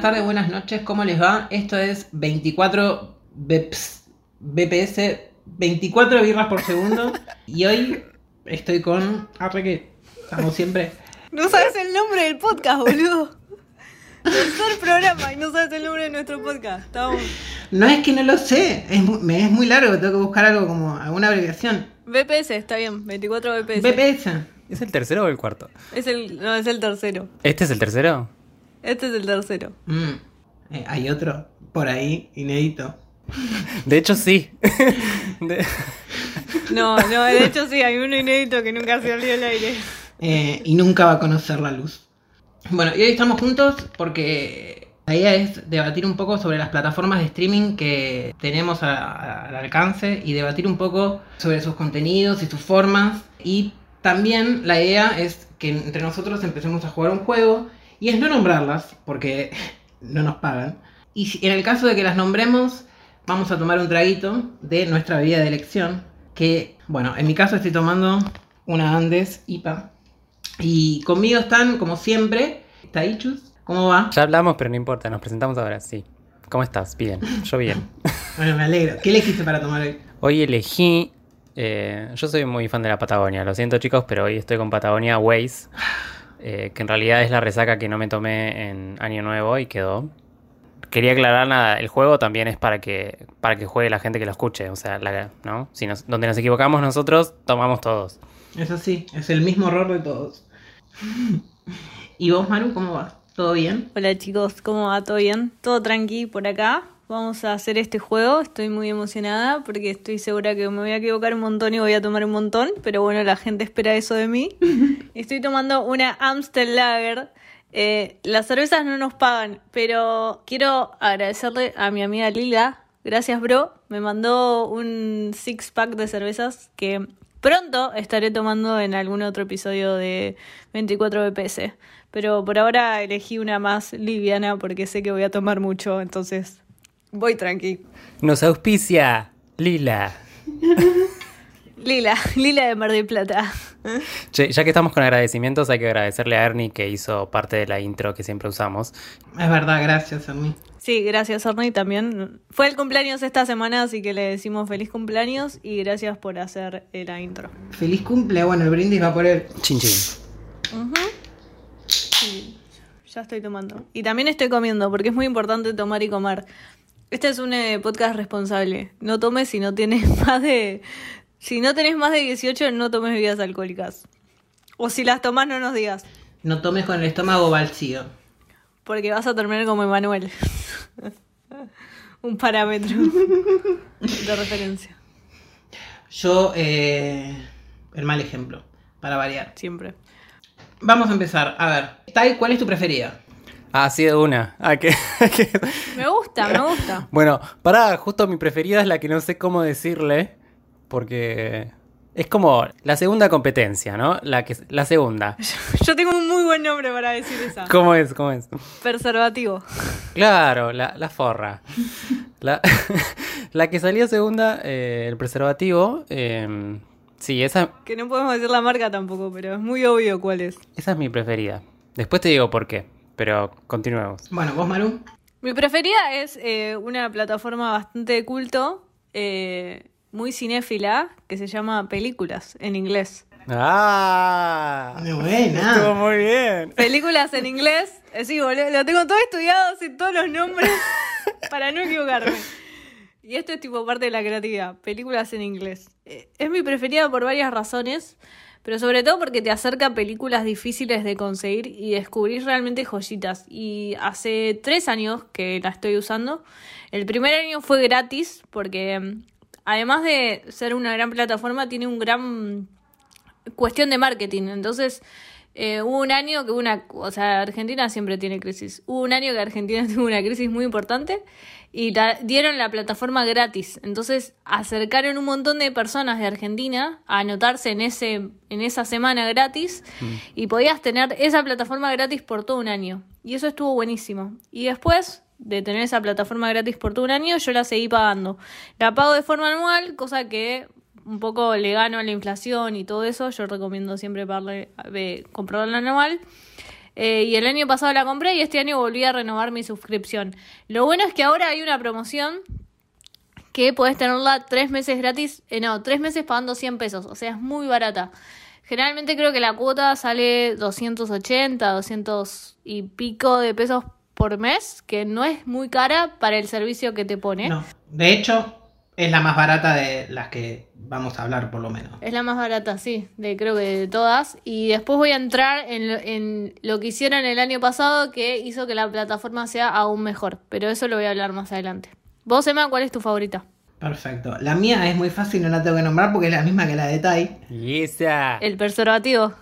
buenas tardes, buenas noches, ¿cómo les va? Esto es 24 BPS, BPS 24 birras por segundo. y hoy estoy con Arre que estamos siempre. No sabes el nombre del podcast, boludo. Tercer programa y no sabes el nombre de nuestro podcast. Estamos... No es que no lo sé, es muy, me es muy largo, tengo que buscar algo como alguna abreviación. BPS, está bien, 24 BPS. BPS. ¿Es el tercero o el cuarto? Es el, no, es el tercero. ¿Este es el tercero? Este es el tercero. Mm. Eh, hay otro por ahí, inédito. De hecho, sí. De- No, no, de hecho sí, hay uno inédito que nunca salió al aire. Eh, y nunca va a conocer la luz. Bueno, y hoy estamos juntos porque la idea es debatir un poco sobre las plataformas de streaming que tenemos a- a- al alcance y debatir un poco sobre sus contenidos y sus formas. Y también la idea es que entre nosotros empecemos a jugar un juego y es no nombrarlas porque no nos pagan. Y en el caso de que las nombremos, vamos a tomar un traguito de nuestra bebida de elección. Que, bueno, en mi caso estoy tomando una Andes IPA. Y conmigo están, como siempre, Taichus. ¿Cómo va? Ya hablamos, pero no importa, nos presentamos ahora, sí. ¿Cómo estás? Bien, yo bien. Bueno, me alegro. ¿Qué elegiste para tomar hoy? Hoy elegí... eh, yo soy muy fan de la Patagonia, lo siento chicos, pero hoy estoy con Patagonia Waze, eh, que en realidad es la resaca que no me tomé en Año Nuevo y quedó. Quería aclarar nada, el juego también es para que para que juegue la gente que lo escuche, o sea, la- ¿no? Si nos- donde nos equivocamos nosotros, tomamos todos. Eso sí, es el mismo error de todos. ¿Y vos, Maru, cómo vas? ¿Todo bien? Hola chicos, ¿cómo va? ¿Todo bien? ¿Todo tranqui por acá? Vamos a hacer este juego, estoy muy emocionada porque estoy segura que me voy a equivocar un montón y voy a tomar un montón, pero bueno, la gente espera eso de mí. Estoy tomando una Amstel Lager. Eh, las cervezas no nos pagan, pero quiero agradecerle a mi amiga Lila. Gracias, bro. Me mandó un six pack de cervezas que pronto estaré tomando en algún otro episodio de 24 BPS. Pero por ahora elegí una más liviana porque sé que voy a tomar mucho, entonces voy tranqui. Nos auspicia Lila. Lila, Lila de Mar del Plata. Che, ya que estamos con agradecimientos, hay que agradecerle a Ernie que hizo parte de la intro que siempre usamos. Es verdad, gracias, Ernie. Sí, gracias Ernie también. Fue el cumpleaños esta semana, así que le decimos feliz cumpleaños y gracias por hacer eh, la intro. Feliz cumple. Bueno, el brindis va por él. Chin chin. Sí, ya estoy tomando. Y también estoy comiendo, porque es muy importante tomar y comer. Este es un eh, podcast responsable. No tomes si no tienes más de. Si no tenés más de 18, no tomes bebidas alcohólicas. O si las tomás, no nos digas. No tomes con el estómago vacío. Porque vas a terminar como Emanuel. un parámetro de referencia. Yo, eh, el mal ejemplo, para variar. Siempre. Vamos a empezar. A ver, Tai, ¿cuál es tu preferida? Ah, sí, de una. Ah, que- que- Me gusta, me gusta. Bueno, pará, justo mi preferida es la que no sé cómo decirle, porque es como la segunda competencia, ¿no? La, que, la segunda. Yo tengo un muy buen nombre para decir esa. ¿Cómo es? ¿Cómo es? Preservativo. Claro, la, la forra. La, la que salió segunda, eh, el preservativo. eh, sí, esa, Que no podemos decir la marca tampoco, pero es muy obvio cuál es. esa es mi preferida. Después te digo por qué, pero continuemos. Bueno, vos, Maru. Mi preferida es eh, una plataforma bastante de culto, eh, muy cinéfila, que se llama Películas en inglés. ¡Ah! Muy buena. Estuvo muy bien. Películas en inglés, eh, sí, boludo, lo tengo todo estudiado, sé todos los nombres para no equivocarme. Y esto es tipo parte de la creatividad, películas en inglés. Eh, es mi preferida por varias razones, pero sobre todo porque te acerca películas difíciles de conseguir y descubrir realmente joyitas. Y hace tres años que la estoy usando. El primer año fue gratis porque mm, además de ser una gran plataforma, tiene un gran cuestión de marketing. Entonces, eh, hubo un año que una, o sea, Argentina siempre tiene crisis. Hubo un año que Argentina tuvo una crisis muy importante y dieron la plataforma gratis. Entonces, acercaron un montón de personas de Argentina a anotarse en ese en esa semana gratis y podías tener esa plataforma gratis por todo un año. Y eso estuvo buenísimo. Y después de tener esa plataforma gratis por todo un año, yo la seguí pagando. La pago de forma anual, cosa que un poco le gano a la inflación y todo eso. Yo recomiendo siempre pagarle, eh, comprarla anual. Eh, y el año pasado la compré y este año volví a renovar mi suscripción. Lo bueno es que ahora hay una promoción que puedes tenerla tres meses gratis, eh, no, tres meses pagando 100 pesos, o sea, es muy barata. Generalmente creo que la cuota sale 280, 200 y pico de pesos por mes, que no es muy cara para el servicio que te pone. No, de hecho, es la más barata de las que vamos a hablar, por lo menos. Es la más barata, sí, de creo que de todas. Y después voy a entrar en lo, en lo que hicieron el año pasado que hizo que la plataforma sea aún mejor. Pero eso lo voy a hablar más adelante. Vos, Emma, ¿cuál es tu favorita? Perfecto. La mía es muy fácil, no la tengo que nombrar porque es la misma que la de Tai. Y esa. El preservativo.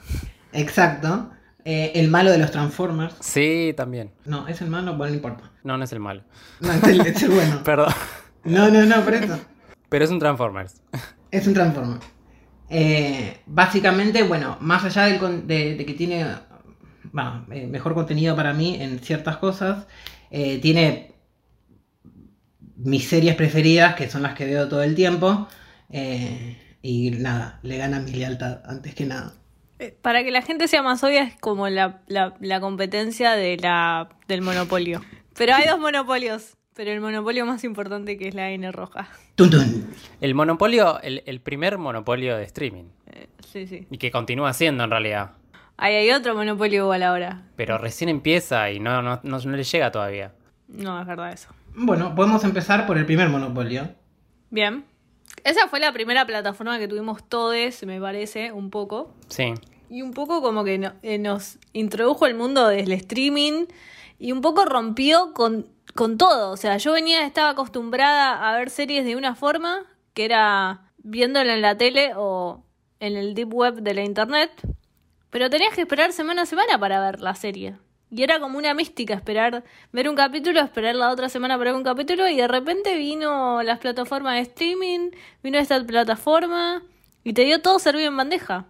Exacto. Eh, el malo de los Transformers. Sí, también. No, es el malo, bueno, no importa. No, no es el malo. No, es el, es el bueno. Perdón. No, no, no, por eso. Pero es un Transformers. Es un Transformer. Eh, básicamente, bueno, más allá del con- de, de que tiene bueno, eh, mejor contenido para mí en ciertas cosas, eh, tiene mis series preferidas, que son las que veo todo el tiempo. eh, y nada, le gana mi lealtad antes que nada. Para que la gente sea más obvia, es como la, la, la competencia de la, del monopolio. Pero hay dos monopolios. Pero el monopolio más importante que es la N roja. Tun, tun. El monopolio, el, el primer monopolio de streaming. Eh, sí, sí. Y que continúa siendo en realidad. Ahí hay otro monopolio igual ahora. Pero recién empieza y no, no, no, no le llega todavía. No, es verdad eso. Bueno, podemos empezar por el primer monopolio. Bien. Esa fue la primera plataforma que tuvimos todos, me parece, un poco. Sí. Y un poco como que no- eh, nos introdujo el mundo del streaming y un poco rompió con, con todo. O sea, yo venía, estaba acostumbrada a ver series de una forma, que era viéndola en la tele o en el deep web de la internet, pero tenías que esperar semana a semana para ver la serie. Y era como una mística esperar, ver un capítulo, esperar la otra semana para ver un capítulo y de repente vino las plataformas de streaming, vino esta plataforma y te dio todo servido en bandeja.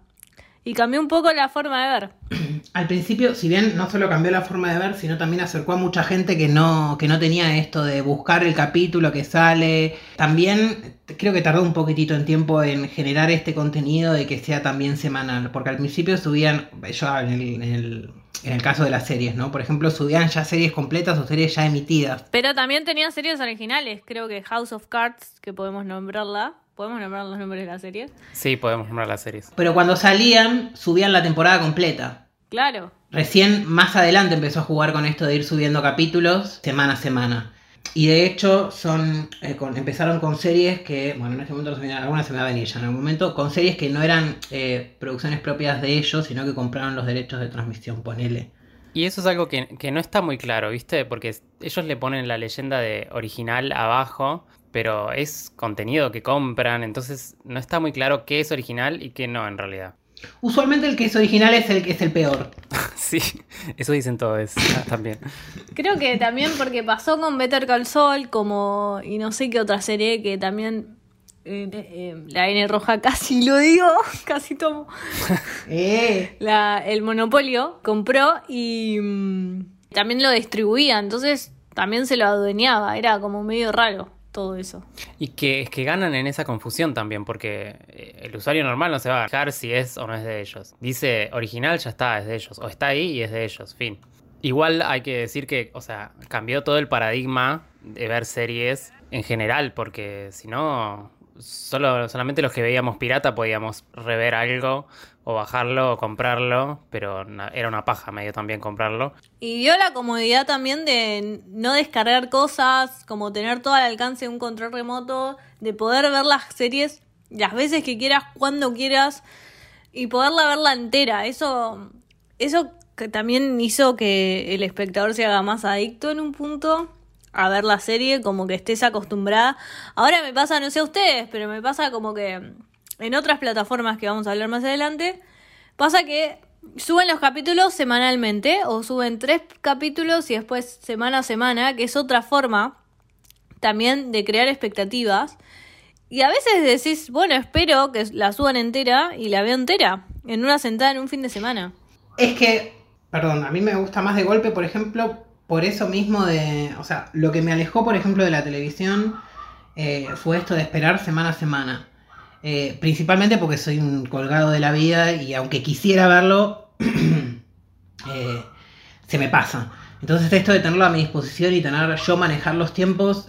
Y cambió un poco la forma de ver. Al principio, si bien no solo cambió la forma de ver, sino también acercó a mucha gente que no, que no tenía esto de buscar el capítulo que sale. También creo que tardó un poquitito en tiempo en generar este contenido de que sea también semanal. Porque al principio subían, yo en el, en el, en el caso de las series, ¿no? Por ejemplo, subían ya series completas o series ya emitidas. Pero también tenía series originales. Creo que House of Cards, que podemos nombrarla. ¿Podemos nombrar los nombres de las series? Sí, podemos nombrar las series. Pero cuando salían, subían la temporada completa. Claro. Recién más adelante empezó a jugar con esto de ir subiendo capítulos semana a semana. Y de hecho son eh, con- empezaron con series que, bueno, en este momento no se me algunas se me va a venir ya en algún momento, con series que no eran eh, producciones propias de ellos, sino que compraron los derechos de transmisión, ponele. Y eso es algo que, que no está muy claro, ¿viste? Porque ellos le ponen la leyenda de original abajo, pero es contenido que compran, entonces no está muy claro qué es original y qué no en realidad. Usualmente el que es original es el que es el peor. Sí, eso dicen todos ah, también. Creo que también porque pasó con Better Call Saul, como. y no sé qué otra serie que también. eh, eh, la N roja casi lo digo, casi tomo. Eh, La, el monopolio compró y mm, también lo distribuía, entonces también se lo adueñaba, era como medio raro todo eso. Y que es que ganan en esa confusión también, porque eh, el usuario normal no se va a fijar si es o no es de ellos. Dice original, ya está, es de ellos. O está ahí y es de ellos, fin. Igual hay que decir que, o sea, cambió todo el paradigma de ver series en general, porque si no, solo, solamente los que veíamos pirata podíamos rever algo o bajarlo o comprarlo, pero era una paja medio también comprarlo. Y dio la comodidad también de no descargar cosas, como tener todo al alcance de un control remoto, de poder ver las series las veces que quieras, cuando quieras, y poderla verla entera. Eso, eso que también hizo que el espectador se haga más adicto en un punto a ver la serie, como que estés acostumbrada. Ahora me pasa, no sé a ustedes, pero me pasa como que en otras plataformas que vamos a hablar más adelante, pasa que suben los capítulos semanalmente o suben tres capítulos y después semana a semana, que es otra forma también de crear expectativas. Y a veces decís, bueno, espero que la suban entera y la veo entera, en una sentada en un fin de semana. Es que, perdón, a mí me gusta más de golpe, por ejemplo, por eso mismo de, o sea, lo que me alejó, por ejemplo, de la televisión eh, fue esto de esperar semana a semana. Eh, principalmente porque soy un colgado de la vida y aunque quisiera verlo, eh, se me pasa. Entonces esto de tenerlo a mi disposición y tener yo manejar los tiempos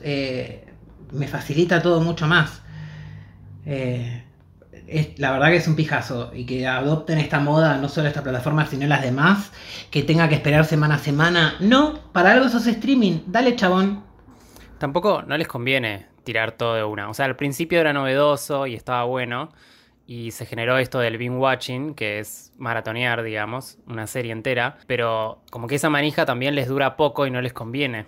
me facilita todo mucho más. Eh, la verdad que es un pijazo y que adopten esta moda, no solo esta plataforma, sino las demás, que tenga que esperar semana a semana. No, para algo sos streaming, dale chabón. Tampoco no les conviene tirar todo de una. O sea, al principio era novedoso y estaba bueno. Y se generó esto del binge watching, que es maratonear, digamos, una serie entera. Pero como que esa manija también les dura poco y no les conviene.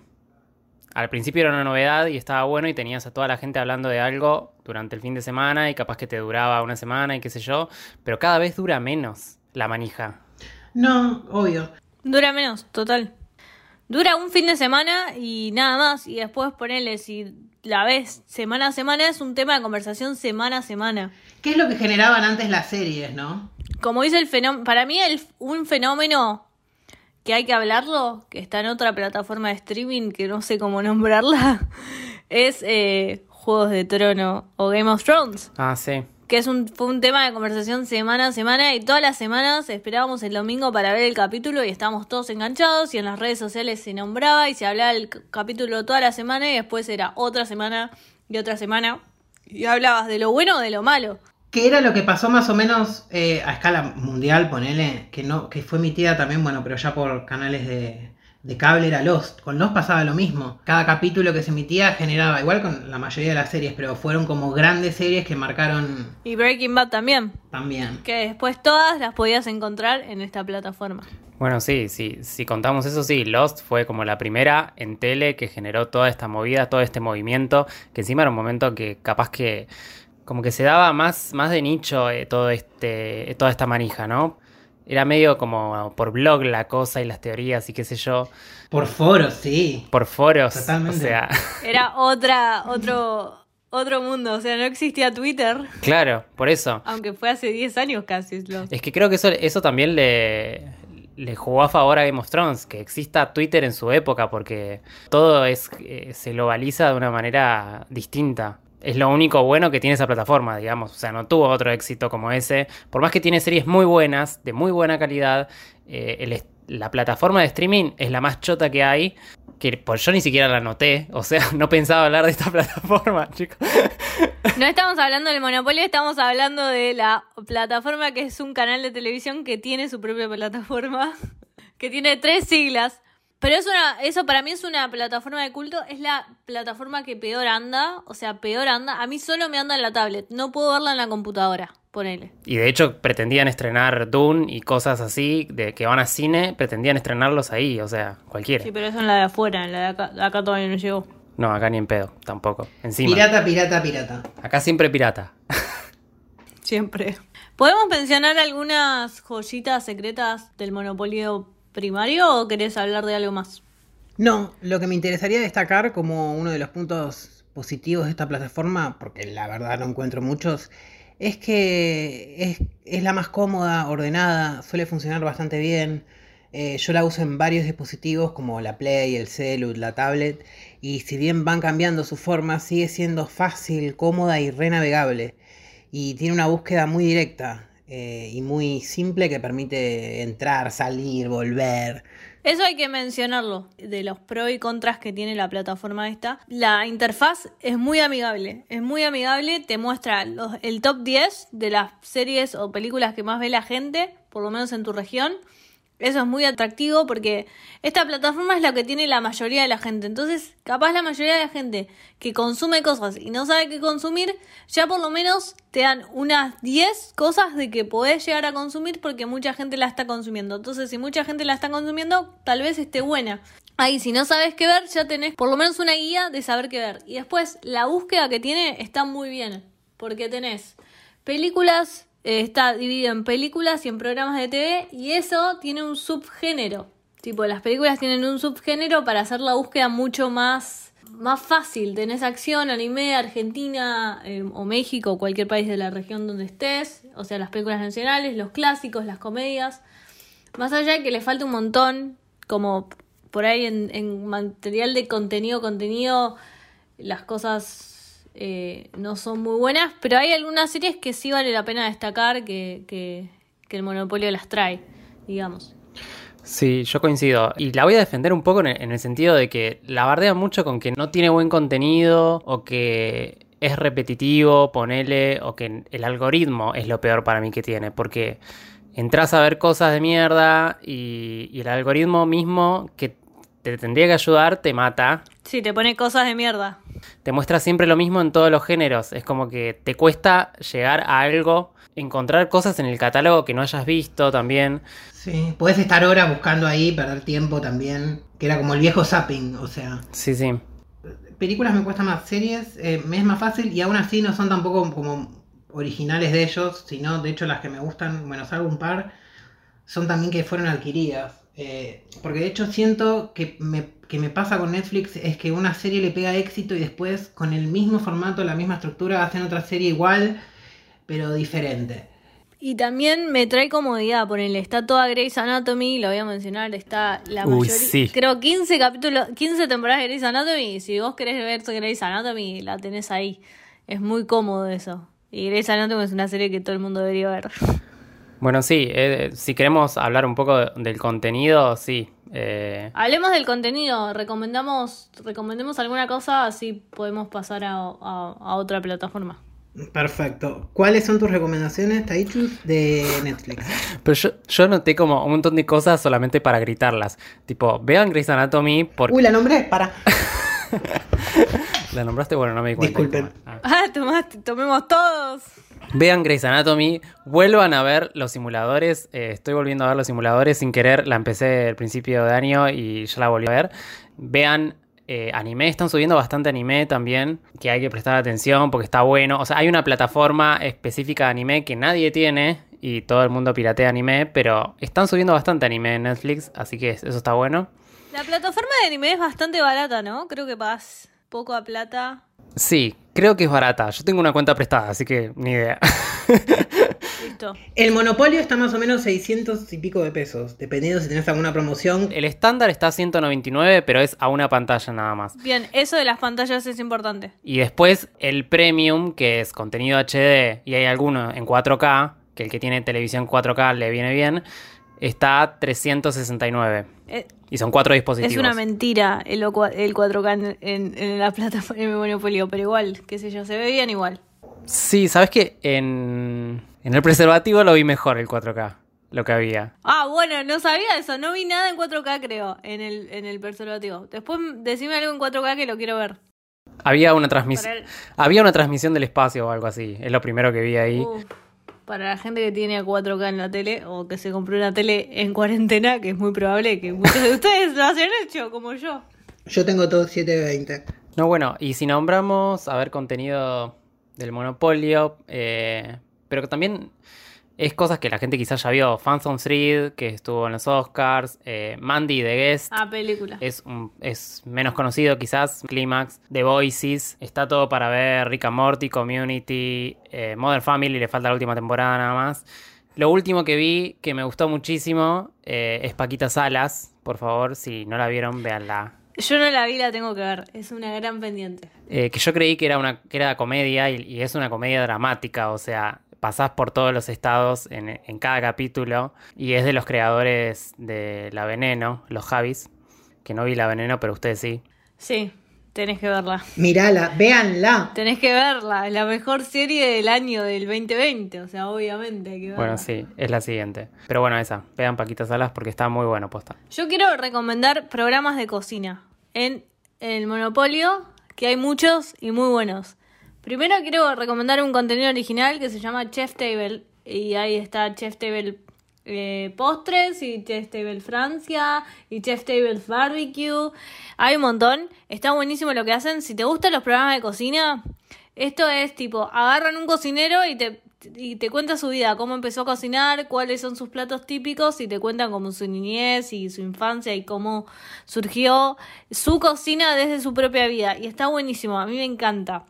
Al principio era una novedad y estaba bueno y tenías a toda la gente hablando de algo durante el fin de semana y capaz que te duraba una semana y qué sé yo. Pero cada vez dura menos la manija. No, obvio. Dura menos, total. Dura un fin de semana y nada más. Y después ponerle, si la ves semana a semana, es un tema de conversación semana a semana. ¿Qué es lo que generaban antes las series, no? Como dice el fenómeno, para mí el, un fenómeno que hay que hablarlo, que está en otra plataforma de streaming que no sé cómo nombrarla, es eh, Juegos de Trono o Game of Thrones. Ah, sí. Que es un, fue un tema de conversación semana a semana y todas las semanas esperábamos el domingo para ver el capítulo y estábamos todos enganchados y en las redes sociales se nombraba y se hablaba el capítulo toda la semana y después era otra semana y otra semana y hablabas de lo bueno o de lo malo. ¿Qué era lo que pasó más o menos eh, a escala mundial, ponele, que no, que fue emitida también, bueno, pero ya por canales de, de cable era Lost. Con Lost pasaba lo mismo. Cada capítulo que se emitía generaba, igual con la mayoría de las series, pero fueron como grandes series que marcaron Y Breaking Bad también, también. que después todas las podías encontrar en esta plataforma. Bueno, sí, sí, si contamos eso, sí, Lost fue como la primera en tele que generó toda esta movida, todo este movimiento, que encima era un momento que capaz que como que se daba más, más de nicho eh, todo este, toda esta manija, ¿no? Era medio como por blog la cosa y las teorías y qué sé yo, Por foros, sí. por foros, Totalmente. o sea, Era otra, otro, otro mundo, o sea, no existía Twitter, claro, por eso. aunque fue hace 10 años casi. Lo... Es que creo que eso, eso también le, le jugó a favor a Game of Thrones, que exista Twitter en su época, porque todo es, eh, se globaliza de una manera distinta. Es lo único bueno que tiene esa plataforma, digamos. O sea, no tuvo otro éxito como ese. Por más que tiene series muy buenas, de muy buena calidad, eh, la plataforma de streaming es la más chota que hay. Que pues yo ni siquiera la noté. O sea, no pensaba hablar de esta plataforma, chicos. No estamos hablando del monopolio, estamos hablando de la plataforma que es un canal de televisión que tiene su propia plataforma, que tiene tres siglas. Pero es una, eso para mí es una plataforma de culto, es la plataforma que peor anda, o sea, peor anda. A mí solo me anda en la tablet, no puedo verla en la computadora, ponele. Y de hecho pretendían estrenar Dune y cosas así, de que van a cine, pretendían estrenarlos ahí, o sea, cualquiera. Sí, pero eso en la de afuera, en la de acá, acá todavía no llegó. No, acá ni en pedo, tampoco. Encima. Pirata, pirata, pirata. Acá siempre pirata. Siempre. ¿Podemos mencionar algunas joyitas secretas del monopolio primario o querés hablar de algo más? No, lo que me interesaría destacar como uno de los puntos positivos de esta plataforma, porque la verdad no encuentro muchos, es que es, la más cómoda, ordenada, suele funcionar bastante bien. Eh, yo la uso en varios dispositivos como la Play, el Celu, la tablet, y si bien van cambiando su forma, sigue siendo fácil, cómoda y renavegable. Y tiene una búsqueda muy directa eh, y muy simple que permite entrar, salir, volver. Eso hay que mencionarlo, de los pros y contras que tiene la plataforma esta. La interfaz es muy amigable, es muy amigable, te muestra los- el top 10 de las series o películas que más ve la gente, por lo menos en tu región. Eso es muy atractivo porque esta plataforma es la que tiene la mayoría de la gente. Entonces, capaz la mayoría de la gente que consume cosas y no sabe qué consumir, ya por lo menos te dan unas 10 cosas de que podés llegar a consumir porque mucha gente la está consumiendo. Entonces, si mucha gente la está consumiendo, tal vez esté buena. Ahí, si no sabes qué ver, ya tenés por lo menos una guía de saber qué ver. Y después, la búsqueda que tiene está muy bien. Porque tenés películas, está dividido en películas y en programas de TV. Y eso tiene un subgénero. Tipo, las películas tienen un subgénero para hacer la búsqueda mucho más, más fácil. Tenés acción, anime, Argentina eh, o México cualquier país de la región donde estés. O sea, las películas nacionales, los clásicos, las comedias. Más allá de que le falta un montón, como por ahí en, en material de contenido, contenido, las cosas eh, no son muy buenas, pero hay algunas series que sí vale la pena destacar que, que, el monopolio las trae, digamos. Sí, yo coincido. Y la voy a defender un poco en el, en el sentido de que la bardea mucho con que no tiene buen contenido o que es repetitivo, ponele, o que el algoritmo es lo peor para mí que tiene, porque entras a ver cosas de mierda y, y el algoritmo mismo que te tendría que ayudar te mata. Sí, te pone cosas de mierda. Te muestra siempre lo mismo en todos los géneros. Es como que te cuesta llegar a algo, encontrar cosas en el catálogo que no hayas visto también. Sí, puedes estar horas buscando ahí, perder tiempo también. Que era como el viejo zapping, o sea. Sí, sí. Películas me cuesta más, series eh, me es más fácil y aún así no son tampoco como originales de ellos, sino de hecho las que me gustan, bueno, salvo un par, son también que fueron adquiridas. Eh, porque de hecho siento que me, que me pasa con Netflix es que una serie le pega éxito y después con el mismo formato, la misma estructura, hacen otra serie igual, pero diferente. Y también me trae comodidad, ponele, está toda Grey's Anatomy, lo voy a mencionar, está la Uy, mayoría, sí. creo 15 capítulos, 15 temporadas de Grey's Anatomy, y si vos querés ver Grey's Anatomy, la tenés ahí. Es muy cómodo eso. Y Grey's Anatomy es una serie que todo el mundo debería ver. Bueno, sí, eh, si queremos hablar un poco del contenido, sí. eh, Hablemos del contenido, recomendamos, recomendemos alguna cosa, así podemos pasar a, a- a otra plataforma. Perfecto. ¿Cuáles son tus recomendaciones, Taichus, de Netflix? Pero yo, yo noté como un montón de cosas solamente para gritarlas. Tipo, vean Grey's Anatomy porque... Uy, la nombré, para. ¿La nombraste? Bueno, no me di cuenta. Disculpen. Ah. Ah, tomaste, tomemos todos. Vean Grey's Anatomy, vuelvan a ver los simuladores. eh, estoy volviendo a ver los simuladores sin querer. La empecé al principio de año y ya la volví a ver. Vean eh, anime, están subiendo bastante anime también, que hay que prestar atención porque está bueno. O sea, hay una plataforma específica de anime que nadie tiene y todo el mundo piratea anime, pero están subiendo bastante anime en Netflix, así que eso está bueno. La plataforma de anime es bastante barata, ¿no? Creo que pagas poco a plata. Sí, creo que es barata. Yo tengo una cuenta prestada, así que ni idea. Listo. El monopolio está más o menos 600 y pico de pesos, dependiendo si tenés alguna promoción. El estándar está a 199, pero es a una pantalla nada más. Bien, eso de las pantallas es importante. Y después el premium, que es contenido HD, y hay alguno en 4K, que el que tiene televisión 4K le viene bien, está a 369. Eh, Y son cuatro dispositivos. Es una mentira el, el 4K en, en- en la plataforma de Monopolio, pero igual, qué sé yo, se ve bien igual. Sí, ¿sabes qué? En, en el preservativo lo vi mejor el 4K, lo que había. Ah, bueno, no sabía eso, no vi nada en 4K creo, en el, en el preservativo. Después decime algo en 4K que lo quiero ver. Había una transmisión. El- Había una transmisión del espacio o algo así. Es lo primero que vi ahí. Uf, para la gente que tiene 4K en la tele o que se compró una tele en cuarentena, que es muy probable que muchos de ustedes lo hayan hecho, como yo. Yo tengo todo 720. No, bueno, y si nombramos, a ver, contenido del Monopolio, eh, pero que también es cosas que la gente quizás ya vio. Phantom Thread, que estuvo en los Oscars, eh, Mandy The Guest. Ah, película. Es, un- es menos conocido quizás, Climax, The Voices, está todo para ver, Rick and Morty, Community, eh, Modern Family, le falta la última temporada nada más. Lo último que vi que me gustó muchísimo eh, es Paquita Salas, por favor, si no la vieron, véanla. Yo no la vi, la tengo que ver. Es una gran pendiente. Eh, que yo creí que era una que era comedia y, y es una comedia dramática, o sea, pasás por todos los estados en, en cada capítulo y es de los creadores de La Veneno, los Javis, que no vi La Veneno, pero ustedes sí. Sí, tenés que verla. Mirala, véanla. Tenés que verla. Es la mejor serie del año del 2020. O sea, obviamente hay que verla. Bueno, sí, es la siguiente. Pero bueno, esa, vean Paquita Salas porque está muy bueno, posta. Yo quiero recomendar programas de cocina en el Monopolio, que hay muchos y muy buenos. Primero quiero recomendar un contenido original que se llama Chef Table. Y ahí está Chef Table eh, Postres y Chef Table Francia y Chef Table Barbecue. Hay un montón. Está buenísimo lo que hacen. Si te gustan los programas de cocina, esto es tipo, agarran un cocinero y te, y te cuenta su vida, cómo empezó a cocinar, cuáles son sus platos típicos y te cuentan como su niñez y su infancia y cómo surgió su cocina desde su propia vida. Y está buenísimo, a mí me encanta.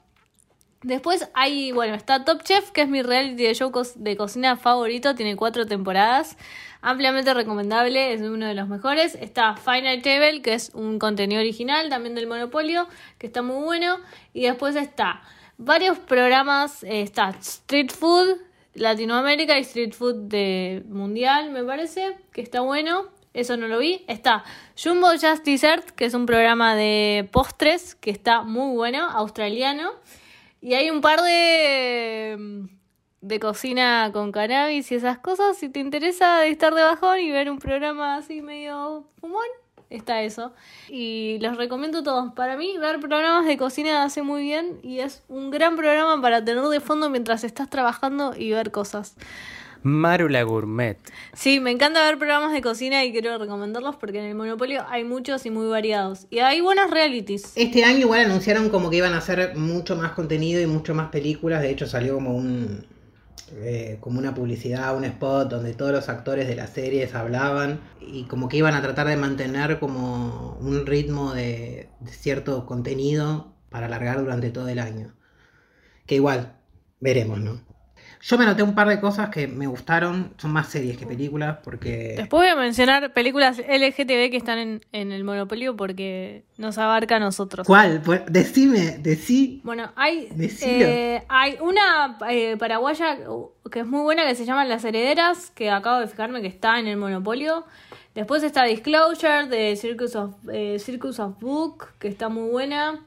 Después hay, bueno, está Top Chef, que es mi reality de show de cocina favorito, tiene cuatro temporadas, ampliamente recomendable, es uno de los mejores. Está Final Table, que es un contenido original también del Monopolio, que está muy bueno. Y después está varios programas, eh, está Street Food, Latinoamérica y Street Food de Mundial, me parece, que está bueno. Eso no lo vi. Está Jumbo Just Dessert, que es un programa de postres que está muy bueno, australiano. Y hay un par de, de cocina con cannabis y esas cosas. Si te interesa estar de bajón y ver un programa así medio fumón, está eso. Y los recomiendo todos. Para mí, ver programas de cocina hace muy bien y es un gran programa para tener de fondo mientras estás trabajando y ver cosas. Marula Gourmet. Sí, me encanta ver programas de cocina y quiero recomendarlos porque en el Monopolio hay muchos y muy variados. Y hay buenos realities. Este año igual anunciaron como que iban a hacer mucho más contenido y mucho más películas. De hecho salió como un eh, como una publicidad, un spot donde todos los actores de las series hablaban y como que iban a tratar de mantener como un ritmo de, de cierto contenido para alargar durante todo el año. Que igual, veremos, ¿no? Yo me anoté un par de cosas que me gustaron, son más series que películas, porque... Después voy a mencionar películas LGTB que están en, en el Monopolio porque nos abarca a nosotros. ¿Cuál? Pues, decime, decí. Bueno, hay, eh, hay una eh, paraguaya que es muy buena que se llama Las Herederas, que acabo de fijarme que está en el Monopolio. Después está Disclosure de Circus of, eh, Circus of Book, que está muy buena.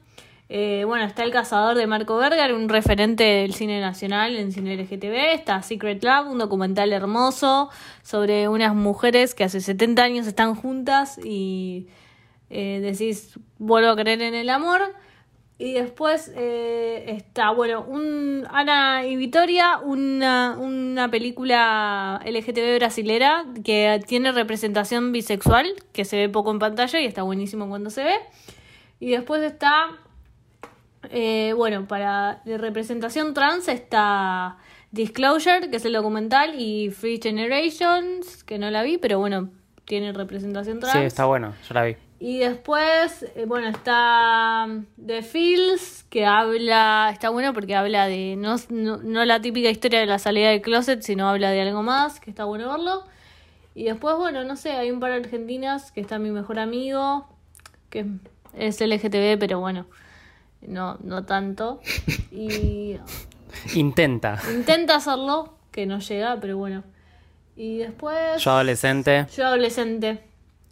Eh, bueno, está El Cazador de Marco Berger, un referente del cine nacional en cine LGTB. Está Secret Love, un documental hermoso sobre unas mujeres que hace 70 años están juntas y eh, decís, vuelvo a creer en el amor. Y después eh, está, bueno, un, Ana y Vitoria, una, una película LGTB brasilera que tiene representación bisexual, que se ve poco en pantalla y está buenísimo cuando se ve. Y después está eh, bueno, para de representación trans está Disclosure, que es el documental, y Free Generations, que no la vi, pero bueno, tiene representación trans. Sí, está bueno, yo la vi. Y después, eh, bueno, está um, The Fields, que habla, está bueno porque habla de, no, no, no la típica historia de la salida del closet, sino habla de algo más, que está bueno verlo. Y después, bueno, no sé, hay un par de argentinas, que está mi mejor amigo, que es LGTB, pero bueno, no, no tanto. Y Intenta. intenta hacerlo, que no llega, pero bueno. Y después... Yo adolescente. Yo adolescente,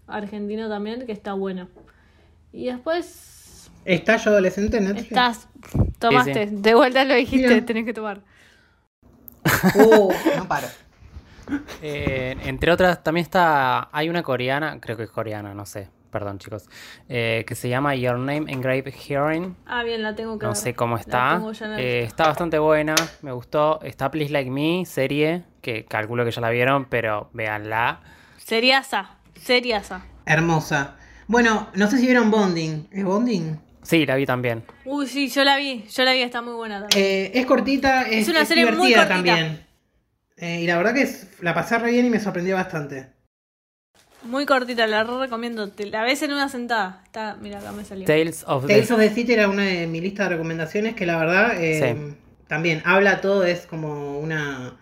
argentino también, que está bueno. Y después ¿Está yo adolescente en Netflix? estás, tomaste, de vuelta lo dijiste, Bien. tenés que tomar. Uh, no paro. Eh, entre otras, también está. Hay una coreana, creo que es coreana, no sé. Perdón, chicos. eh, que se llama Your Name Engraved Hearing. Ah, bien, la tengo que No ver. sé cómo La está. tengo ya en el- Eh, está bastante buena, me gustó. Está Please Like Me, serie, que calculo que ya la vieron, pero véanla. Seriasa, seriasa. Hermosa. Bueno, no sé si vieron Bonding. ¿Es Bonding? Sí, la vi también. Uy, sí, yo la vi, yo la vi, está muy buena también. Eh, es cortita, es, Es una es serie muy divertida cortita. también. Eh, y la verdad que es- la pasé re bien y me sorprendió bastante. Muy cortita, la re recomiendo. Te la ves en una sentada. Está, mira, acá me salió. Tales of Tales the... of the City era una de mi lista de recomendaciones que la verdad eh, Sí. también habla todo, es como una,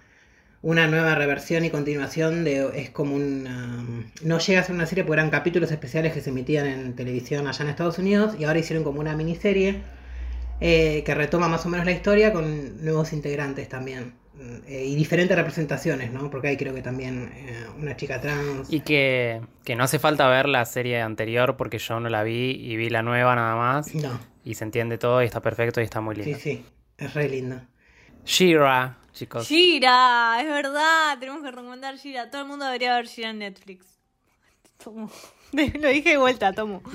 una nueva reversión y continuación de, es como una, no llega a ser una serie porque eran capítulos especiales que se emitían en televisión allá en Estados Unidos y ahora hicieron como una miniserie eh, que retoma más o menos la historia con nuevos integrantes también. Eh, y diferentes representaciones, ¿no? Porque hay creo que también eh, una chica trans. Y que, que no hace falta ver la serie anterior porque yo no la vi y vi la nueva nada más. No, Y se entiende todo y está perfecto y está muy sí, lindo. sí, es re linda. Shira, chicos. Gira, es verdad, tenemos que recomendar Gira. Todo el mundo debería ver Gira en Netflix. Tomo. Lo dije de vuelta, tomo.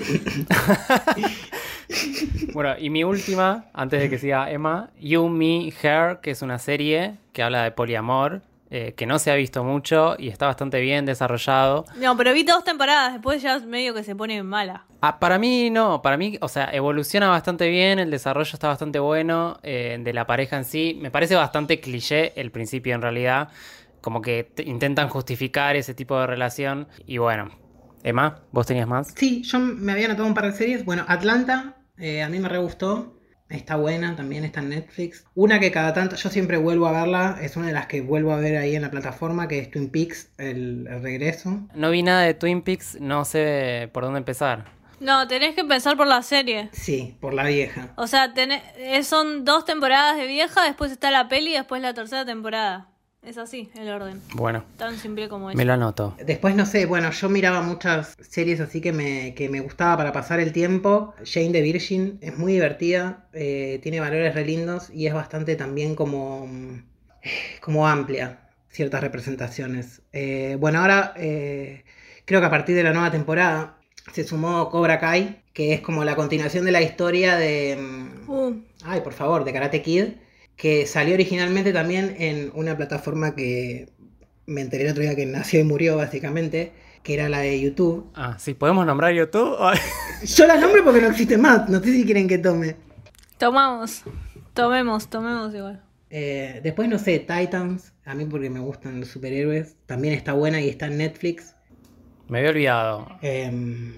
Bueno, y mi última, antes de que siga Emma, You, Me, Her, que es una serie que habla de poliamor, eh, que no se ha visto mucho y está bastante bien desarrollado. No, pero vi dos temporadas, después ya medio que se pone mala. Ah, para mí no, para mí, o sea, evoluciona bastante bien, el desarrollo está bastante bueno eh, de la pareja en sí. Me parece bastante cliché el principio en realidad, como que te- intentan justificar ese tipo de relación. Y bueno, Emma, ¿vos tenías más? Sí, yo me había anotado un par de series. Bueno, Atlanta, eh, a mí me re gustó. Está buena, también está en Netflix. Una que cada tanto, yo siempre vuelvo a verla, es una de las que vuelvo a ver ahí en la plataforma, que es Twin Peaks, el, el regreso. No vi nada de Twin Peaks, no sé por dónde empezar. No, tenés que empezar por la serie. Sí, por la vieja. O sea, tenés- eh, son dos temporadas de vieja, después está la peli y después la tercera temporada. Es así el orden. Bueno, Tan simple como eso. me lo anoto. Después, no sé, bueno, yo miraba muchas series así que me, que me gustaba para pasar el tiempo. Jane the Virgin es muy divertida, eh, tiene valores re lindos y es bastante también como, mm, como amplia ciertas representaciones. Eh, bueno, ahora eh, creo que a partir de la nueva temporada se sumó Cobra Kai, que es como la continuación de la historia de... mm, Uh, Ay, por favor, de Karate Kid, que salió originalmente también en una plataforma que me enteré el otro día que nació y murió, básicamente, que era la de YouTube. Ah, sí, ¿podemos nombrar YouTube? Yo la nombro porque no existe más, no sé si quieren que tome. tomamos. Tomemos, tomemos igual. Eh, después, no sé, Titans, a mí porque me gustan los superhéroes, también está buena y está en Netflix. Me había olvidado. Em,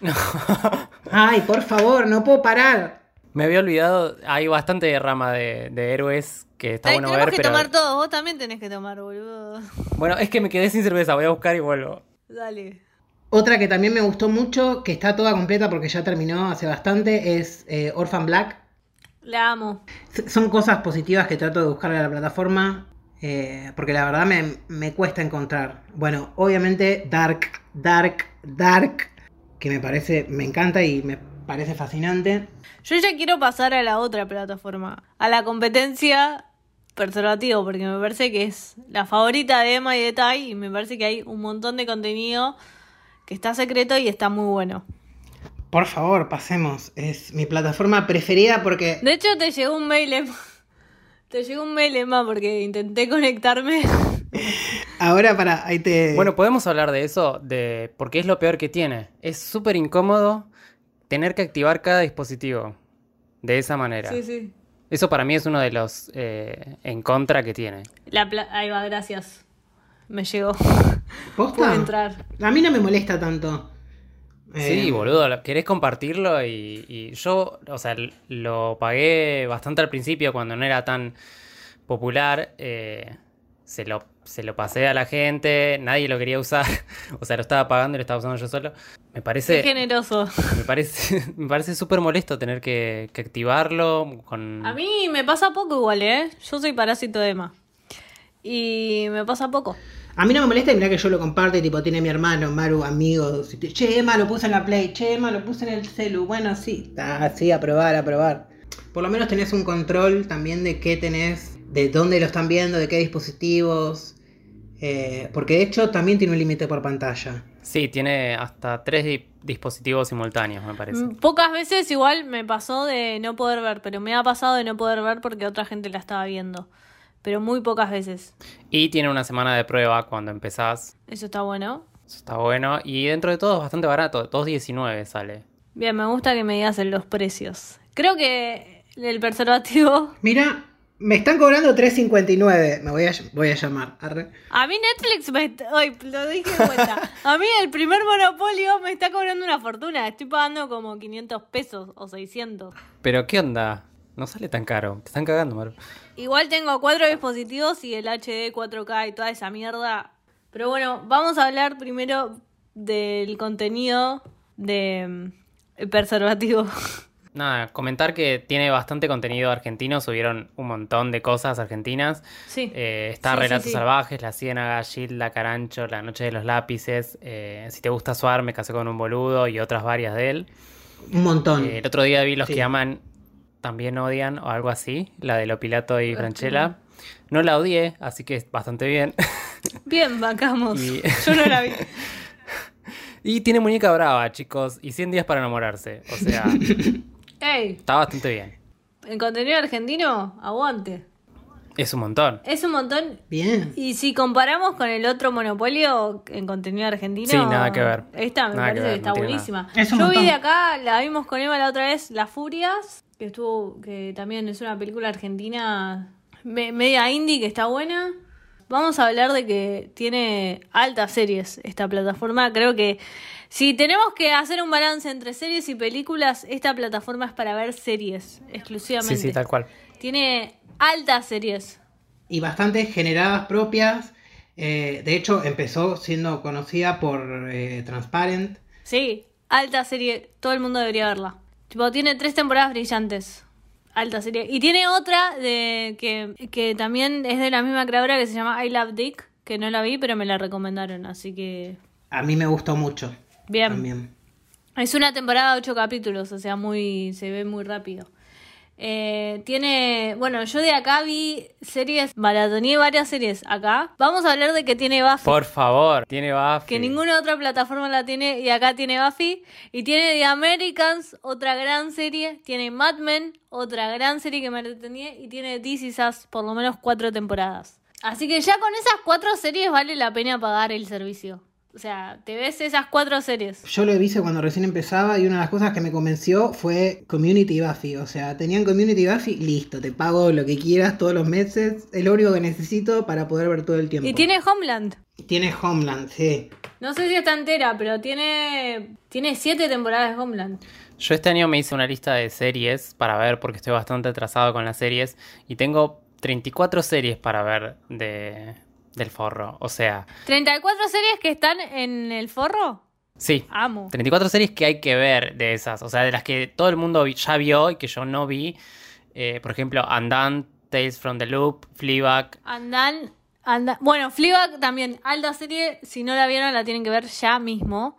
Ay, por favor, no puedo parar. Me había olvidado. Hay bastante rama de, de héroes que está Ay, bueno tenemos ver, que pero. tomar todos. Vos también tenés que tomar, boludo. Bueno, es que me quedé sin cerveza. Voy a buscar y vuelvo. Dale. Otra que también me gustó mucho, que está toda completa porque ya terminó hace bastante, es eh, Orphan Black. La amo. S- Son cosas positivas que trato de buscar a la plataforma, eh, porque la verdad me, me cuesta encontrar. Bueno, obviamente Dark, Dark, Dark, que me parece, me encanta y me parece fascinante. Yo ya quiero pasar a la otra plataforma. A la competencia preservativo, porque me parece que es la favorita de Emma y de Tai. Y me parece que hay un montón de contenido que está secreto y está muy bueno. Por favor, pasemos. Es mi plataforma preferida porque... De hecho, te llegó un mail, Emma. Te llegó un mail, Emma, porque intenté conectarme. Ahora para, ahí te... Bueno, podemos hablar de eso, de porque es lo peor que tiene. Es súper incómodo tener que activar cada dispositivo de esa manera. Sí, sí. Eso para mí es uno de los eh, en contra que tiene. La Ahí va, gracias. Me llegó. ¿Posta? Puedo entrar. A mí no me molesta tanto. Sí, Eh, boludo, lo- querés compartirlo y, y yo, o sea, lo pagué bastante al principio cuando no era tan popular. eh, se, lo, se lo pasé a la gente, nadie lo quería usar. O sea, lo estaba pagando y lo estaba usando yo solo. Me Qué parece, generoso. me parece, me parece súper molesto tener que, que activarlo con... A mí me pasa poco igual, ¿eh? Yo soy parásito de Emma. Y me pasa poco. A mí no me molesta y mira que yo lo comparto y tipo tiene mi hermano, Maru, amigos. Che, Emma lo puse en la Play, che, Emma lo puse en el celu. Bueno, sí, está así, a probar, a probar. Por lo menos tenés un control también de qué tenés, de dónde lo están viendo, de qué dispositivos. eh, porque de hecho también tiene un límite por pantalla. Sí, tiene hasta tres di- dispositivos simultáneos, me parece. Mm, Pocas veces igual me pasó de no poder ver, pero me ha pasado de no poder ver porque otra gente la estaba viendo. Pero muy pocas veces. Y tiene una semana de prueba cuando empezás. Eso está bueno. Eso está bueno. Y dentro de todo es bastante barato. 2.19 sale. Bien, me gusta que me digas en los precios. Creo que el preservativo... Mira, me están cobrando 3.59. Me voy a, voy a llamar. Arre. A mí Netflix me... Ay, lo dije de vuelta. A mí el primer monopolio me está cobrando una fortuna. Estoy pagando como 500 pesos o 600. Pero ¿qué onda? No sale tan caro. Te están cagando, Maru. Igual tengo cuatro dispositivos y el HD 4K y toda esa mierda. Pero bueno, vamos a hablar primero del contenido de mm, el preservativo. Nada, comentar que tiene bastante contenido argentino. Subieron un montón de cosas argentinas. Sí. Eh, está Sí, Relatos sí. Salvajes, La Ciénaga, Gilda, Carancho, La Noche de los Lápices. eh, si te gusta Suar, Me casé con un boludo y otras varias de él. Un montón. Eh, el otro día vi Los Sí. que aman también odian o algo así, la de Lopilato y Franchella. No la odié, así que es bastante bien. Bien, vacamos. Y- Yo no la vi. y tiene muñeca brava, chicos, y 100 días para enamorarse. O sea, Ey, está bastante bien. en contenido argentino, aguante. Es un montón. Es un montón. Bien. Y si comparamos con el otro monopolio en contenido argentino. Sí, nada que ver. Esta me Nada parece que, ver, está no buenísima. nada. Es un Yo vi de acá, la vimos con Emma la otra vez, Las Furias, que estuvo, que también es una película argentina me- media indie que está buena. Vamos a hablar de que tiene altas series esta plataforma. Creo que si tenemos que hacer un balance entre series y películas, esta plataforma es para ver series exclusivamente. Sí, sí, tal cual. Tiene altas series. y bastante generadas propias. Eh, de hecho, empezó siendo conocida por eh, Transparent. Sí, alta serie, todo el mundo debería verla. Tipo, tiene tres temporadas brillantes. Alta serie. Y tiene otra de que, que también es de la misma creadora que se llama I Love Dick, que no la vi, pero me la recomendaron, así que A mí me gustó mucho. Bien. También. Es una temporada de ocho capítulos, o sea, muy se ve muy rápido. Eh, tiene, bueno, yo de acá vi series, maratoneé varias series acá. Vamos a hablar de que tiene Buffy. Por favor, tiene Buffy. que ninguna otra plataforma la tiene y acá tiene Buffy y tiene The Americans, otra gran serie, tiene Mad Men, otra gran serie que me tenía y tiene This Is Us, por lo menos cuatro temporadas. Así que ya con esas cuatro series vale la pena pagar el servicio. O sea, te ves esas cuatro series. Yo lo hice cuando recién empezaba y una de las cosas que me convenció fue Community Buffy. O sea, tenían Community Buffy, listo, te pago lo que quieras todos los meses. Es lo único que necesito para poder ver todo el tiempo. Y tiene Homeland. Tiene Homeland, sí. No sé si está entera, pero tiene tiene siete temporadas de Homeland. Yo este año me hice una lista de series para ver porque estoy bastante atrasado con las series y tengo 34 series para ver de, del forro. O sea, 34 series que están en el forro. sí. Amo. 34 series que hay que ver de esas. O sea, de las que todo el mundo ya vio y que yo no vi. Eh, por ejemplo, Undone, Tales from the Loop, Fleabag. Andan, andan. Bueno, Fleabag también, alta serie. Si no la vieron, la tienen que ver ya mismo.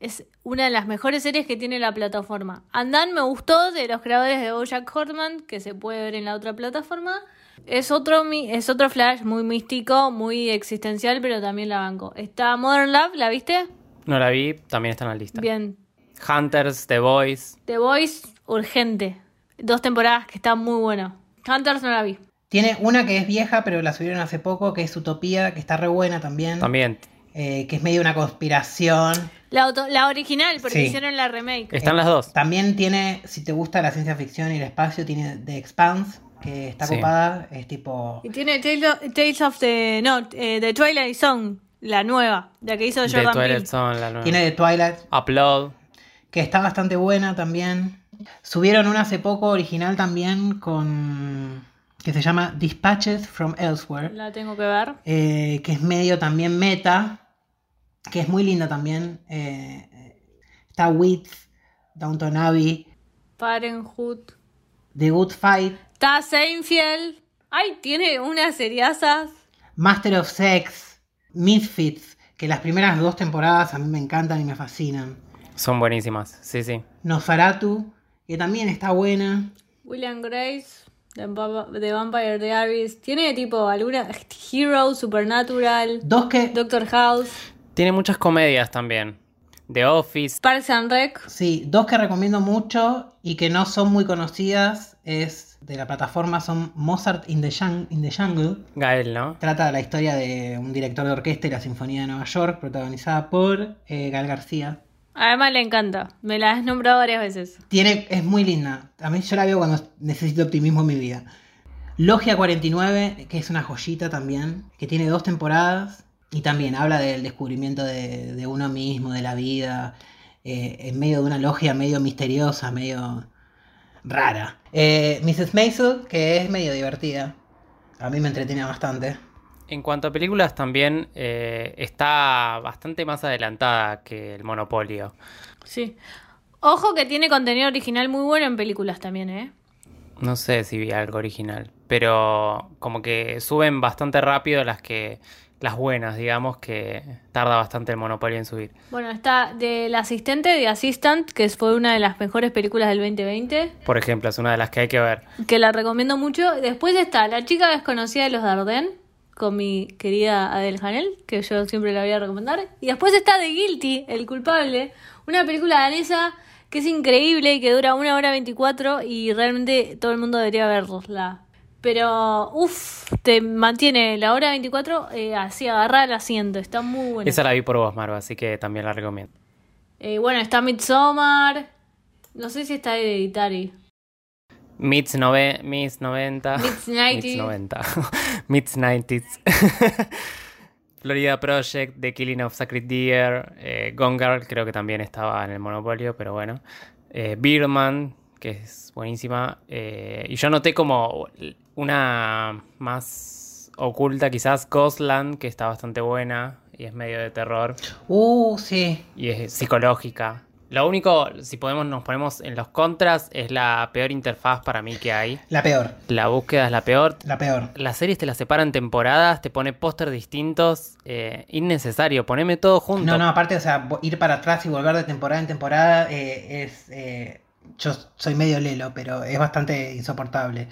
Es una de las mejores series que tiene la plataforma. Andan me gustó de los creadores de BoJack Horseman, que se puede ver en la otra plataforma. Es otro, es otro flash muy místico, muy existencial, pero también la banco. Está Modern Love, ¿la viste? No la vi, también está en la lista. Bien. Hunters, The Boys. The Voice, urgente. Dos temporadas que está muy bueno. Hunters no la vi. Tiene una que es vieja, pero la subieron hace poco, que es Utopía, que está re buena también. También. Eh, que es medio una conspiración. La, auto- la original, porque Sí. hicieron la remake. Están las dos. También tiene, si te gusta la ciencia ficción y el espacio, tiene The Expanse, que está Sí. copada. Es tipo. Y tiene Tales of, Tales of the. No, eh, The Twilight Zone, la nueva, la que hizo The Jordan Twilight Peele. Zone, la nueva. Tiene The Twilight, Upload. que está bastante buena también. Subieron una hace poco original también con. que se llama Dispatches from Elsewhere. La tengo que ver. eh, que es medio también meta, que es muy linda también. eh, está Wits, Downton Abbey, Parenthood. The Good Fight, Está Seinfeld. Ay, tiene unas seriazas. Master of Sex, Misfits, que las primeras dos temporadas a mí me encantan y me fascinan. Son buenísimas. Sí, sí. Nosferatu, que también está buena. William Grace. The, Va- The Vampire Diaries. Tiene tipo alguna. Hero, Supernatural. Dos que, Doctor House. Tiene muchas comedias también. The Office. Parks and Rec. sí, dos que recomiendo mucho y que no son muy conocidas es de la plataforma son Mozart in the, Jung- in the Jungle. Gael, ¿no? Trata de la historia de un director de orquesta y la Sinfonía de Nueva York, protagonizada por eh, Gal García. Además le encanta. Me la has nombrado varias veces. Tiene, es muy linda. A mí yo la veo cuando necesito optimismo en mi vida. Logia 49, que es una joyita también, que tiene dos temporadas y también habla del descubrimiento de, de uno mismo, de la vida, eh, en medio de una logia medio misteriosa, medio rara. Eh, Mrs. Maisel, que es medio divertida. A mí me entretiene bastante. En cuanto a películas, también eh, está bastante más adelantada que el Monopolio. Sí. Ojo que tiene contenido original muy bueno en películas también, ¿eh? No sé si vi algo original, pero como que suben bastante rápido las que las buenas, digamos que tarda bastante el Monopolio en subir. Bueno, está del asistente de Assistant, que fue una de las mejores películas del 2020, Por ejemplo, es una de las que hay que ver. que la recomiendo mucho. Después está La chica desconocida de los Dardenne, con mi querida Adele Hanel, que yo siempre la voy a recomendar. Y después está The Guilty, El culpable, una película danesa que es increíble y que dura una hora 24 y realmente todo el mundo debería verla. Pero, uff, te mantiene la hora 24 eh, así agarrada al asiento, está muy buena. Esa la vi por vos, Marva, así que también la recomiendo. Eh, bueno, está Midsommar. No sé si está Hereditary. Mids, nove Mids 90. Mids 90. Mids 90. Mids 90s. Florida Project, The Killing of Sacred Deer, eh, Gone Girl, creo que también estaba en el Monopolio, pero bueno. Eh, Birdman, que es buenísima. eh, y yo noté como una más oculta, quizás Ghostland, que está bastante buena y es medio de terror Uh, sí. y es psicológica. Lo único, si podemos, nos ponemos en los contras, es la peor interfaz para mí que hay. La peor, La búsqueda es la peor. la peor. Las series te las separan temporadas, te pone póster distintos. eh, innecesario, poneme todo junto. No, no, aparte, o sea, ir para atrás y volver de temporada en temporada eh, es... eh, yo soy medio lelo, pero es bastante insoportable.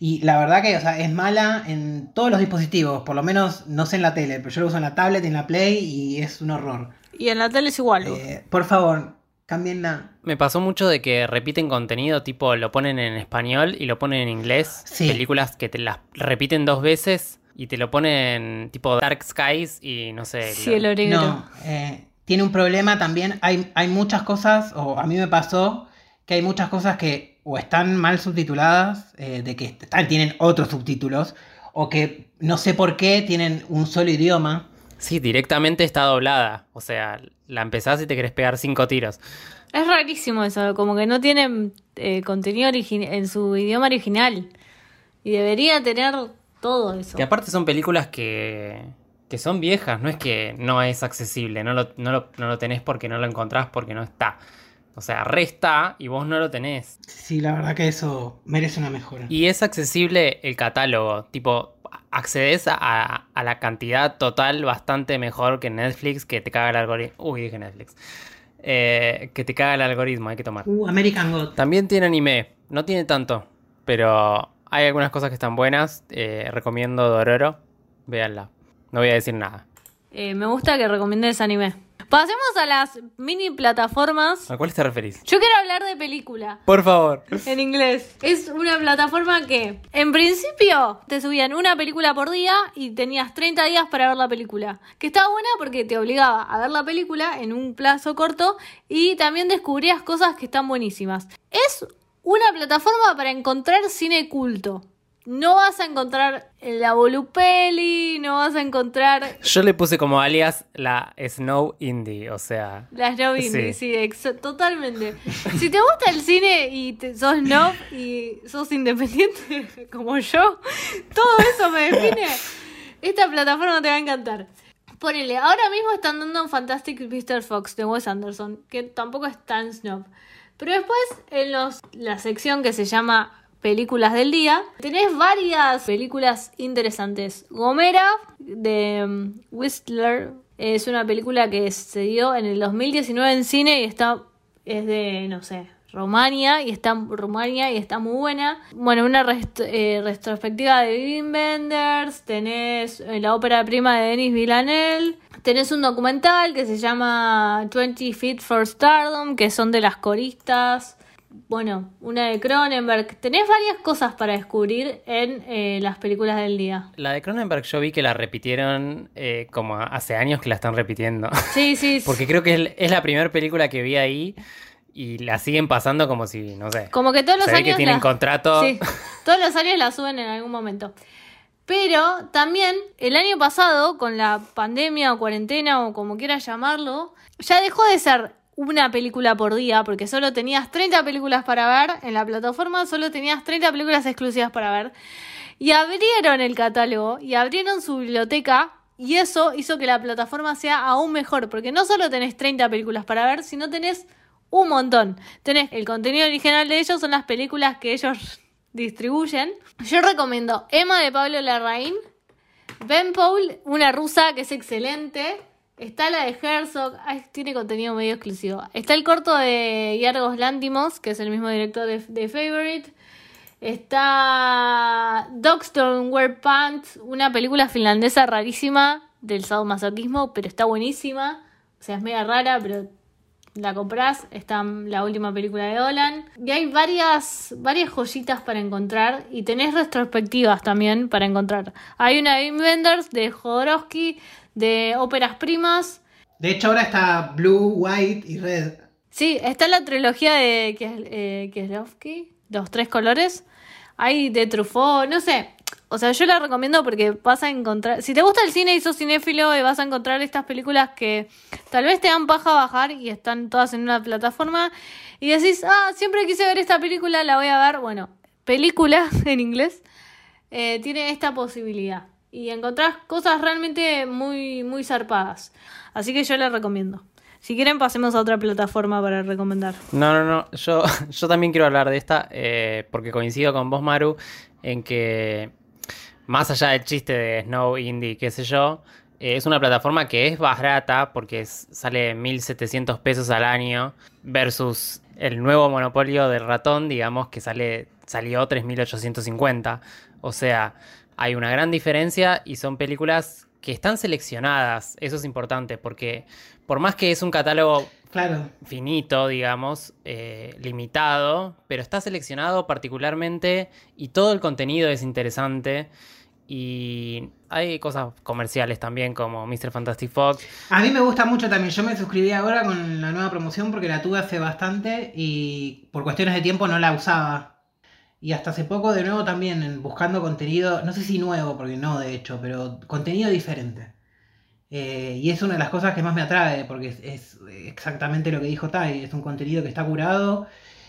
Y la verdad que, o sea, es mala en todos los dispositivos, por lo menos no sé en la tele, pero yo lo uso en la tablet, en la Play y es un horror. Y en la tele es igual. Eh, por favor, cámbienla. Me pasó mucho de que repiten contenido, tipo lo ponen en español y lo ponen en inglés. Sí. Películas que te las repiten dos veces y te lo ponen tipo Dark Skies y no sé. Cielo lo- negro. No, eh, tiene un problema también. Hay, hay muchas cosas, o a mí me pasó, que hay muchas cosas que o están mal subtituladas, eh, de que están, tienen otros subtítulos, o que no sé por qué tienen un solo idioma. Sí, directamente está doblada. O sea, la empezás y te querés pegar cinco tiros. Es rarísimo eso, como que no tienen eh, contenido en su idioma original. Y debería tener todo eso. Que aparte son películas que, que son viejas, no es que no es accesible, no lo, no, lo, no lo tenés porque no lo encontrás porque no está. O sea, resta y vos no lo tenés. Sí, la verdad que eso merece una mejora. Y es accesible el catálogo, tipo, accedes a, a la cantidad total bastante mejor que Netflix, que te caga el algoritmo. Uy, dije Netflix. Eh, que te caga el algoritmo, hay que tomar. Uh, American God. También tiene anime, no tiene tanto, pero hay algunas cosas que están buenas. eh, recomiendo Dororo, véanla. No voy a decir nada. Eh, me gusta que recomiendes anime. Pasemos a las mini plataformas. ¿A cuál te referís? Yo quiero hablar de película. Por favor. En inglés. Es una plataforma que, en principio, te subían una película por día y tenías 30 días para ver la película. Que estaba buena porque te obligaba a ver la película en un plazo corto y también descubrías cosas que están buenísimas. Es una plataforma para encontrar cine culto. No vas a encontrar la Volupeli, no vas a encontrar Yo le puse como alias la Snow Indie, o sea. Las Snob Indie, Sí. sí, totalmente. Si te gusta el cine y te- sos snob y sos independiente como yo, todo eso me define. Esta plataforma te va a encantar. Ponele, ahora mismo están dando Fantastic Mr. Fox de Wes Anderson, que tampoco es tan snob. Pero después, en los, la sección que se llama Películas del Día, tenés varias películas interesantes. Gomera, de um, Whistler, es una película que se dio en el 2019 en cine y está, es de, no sé, Rumania y está Rumania y está muy buena. Bueno, una eh, retrospectiva de Wim Wenders, tenés eh, la ópera prima de Denis Villanelle, tenés un documental que se llama 20 Feet for Stardom, que son de las coristas. Bueno, una de Cronenberg. Tenés varias cosas para descubrir en eh, las películas del día. La de Cronenberg yo vi que la repitieron eh, como hace años que la están repitiendo. Sí, sí. Porque creo que es, la primera película que vi ahí y la siguen pasando como si, no sé. Como que todos los Se ve años. que tienen la- contrato. Sí, todos los años la suben en algún momento. Pero también el año pasado, con la pandemia o cuarentena o como quieras llamarlo, ya dejó de ser una película por día, porque solo tenías 30 películas para ver en la plataforma, solo tenías 30 películas exclusivas para ver. Y abrieron el catálogo y abrieron su biblioteca y eso hizo que la plataforma sea aún mejor, porque no solo tenés 30 películas para ver, sino tenés un montón. Tenés el contenido original de ellos, son las películas que ellos distribuyen. Yo recomiendo Emma de Pablo Larraín, Ben Paul, una rusa que es excelente. Está la de Herzog, tiene contenido medio exclusivo. Está el corto de Yargos Lantimos, que es el mismo director de, de Favorite. Está Dogs Don't Wear Pants, una película finlandesa rarísima del sadomasoquismo, pero está buenísima. O sea, es media rara, pero la compras, está la última película de Dolan. Y hay varias, varias joyitas para encontrar y tenés retrospectivas también para encontrar. Hay una de Wim Wenders, de Jodorowsky, de óperas primas. De hecho, ahora está Blue, White y Red. Sí, está la trilogía de eh, Kieslowski, los tres colores. Hay de Truffaut, no sé. O sea, yo la recomiendo porque vas a encontrar. Si te gusta el cine y sos cinéfilo, y vas a encontrar estas películas que tal vez te dan paja bajar y están todas en una plataforma. Y decís, ah, siempre quise ver esta película, la voy a ver. Bueno, película en inglés. eh, tiene esta posibilidad. Y encontrás cosas realmente muy, muy zarpadas. Así que yo la recomiendo. Si quieren, pasemos a otra plataforma para recomendar. No, no, no. Yo, yo también quiero hablar de esta eh, porque coincido con vos, Maru, en que más allá del chiste de Snow, Indie, qué sé yo, eh, es una plataforma que es barata porque es- sale 1.700 pesos al año versus el nuevo monopolio del ratón, digamos, que sale salió 3.850. O sea, hay una gran diferencia y son películas que están seleccionadas. Eso es importante porque por más que es un catálogo Claro. finito, digamos, eh, limitado, pero está seleccionado particularmente y todo el contenido es interesante. Y hay cosas comerciales también como Mr. Fantastic Fox. A mí me gusta mucho también. Yo me suscribí ahora con la nueva promoción porque la tuve hace bastante y por cuestiones de tiempo no la usaba. Y hasta hace poco de nuevo también buscando contenido, no sé si nuevo, porque no de hecho, pero contenido diferente. Eh, y es una de las cosas que más me atrae, porque es, es exactamente lo que dijo Tai, es un contenido que está curado,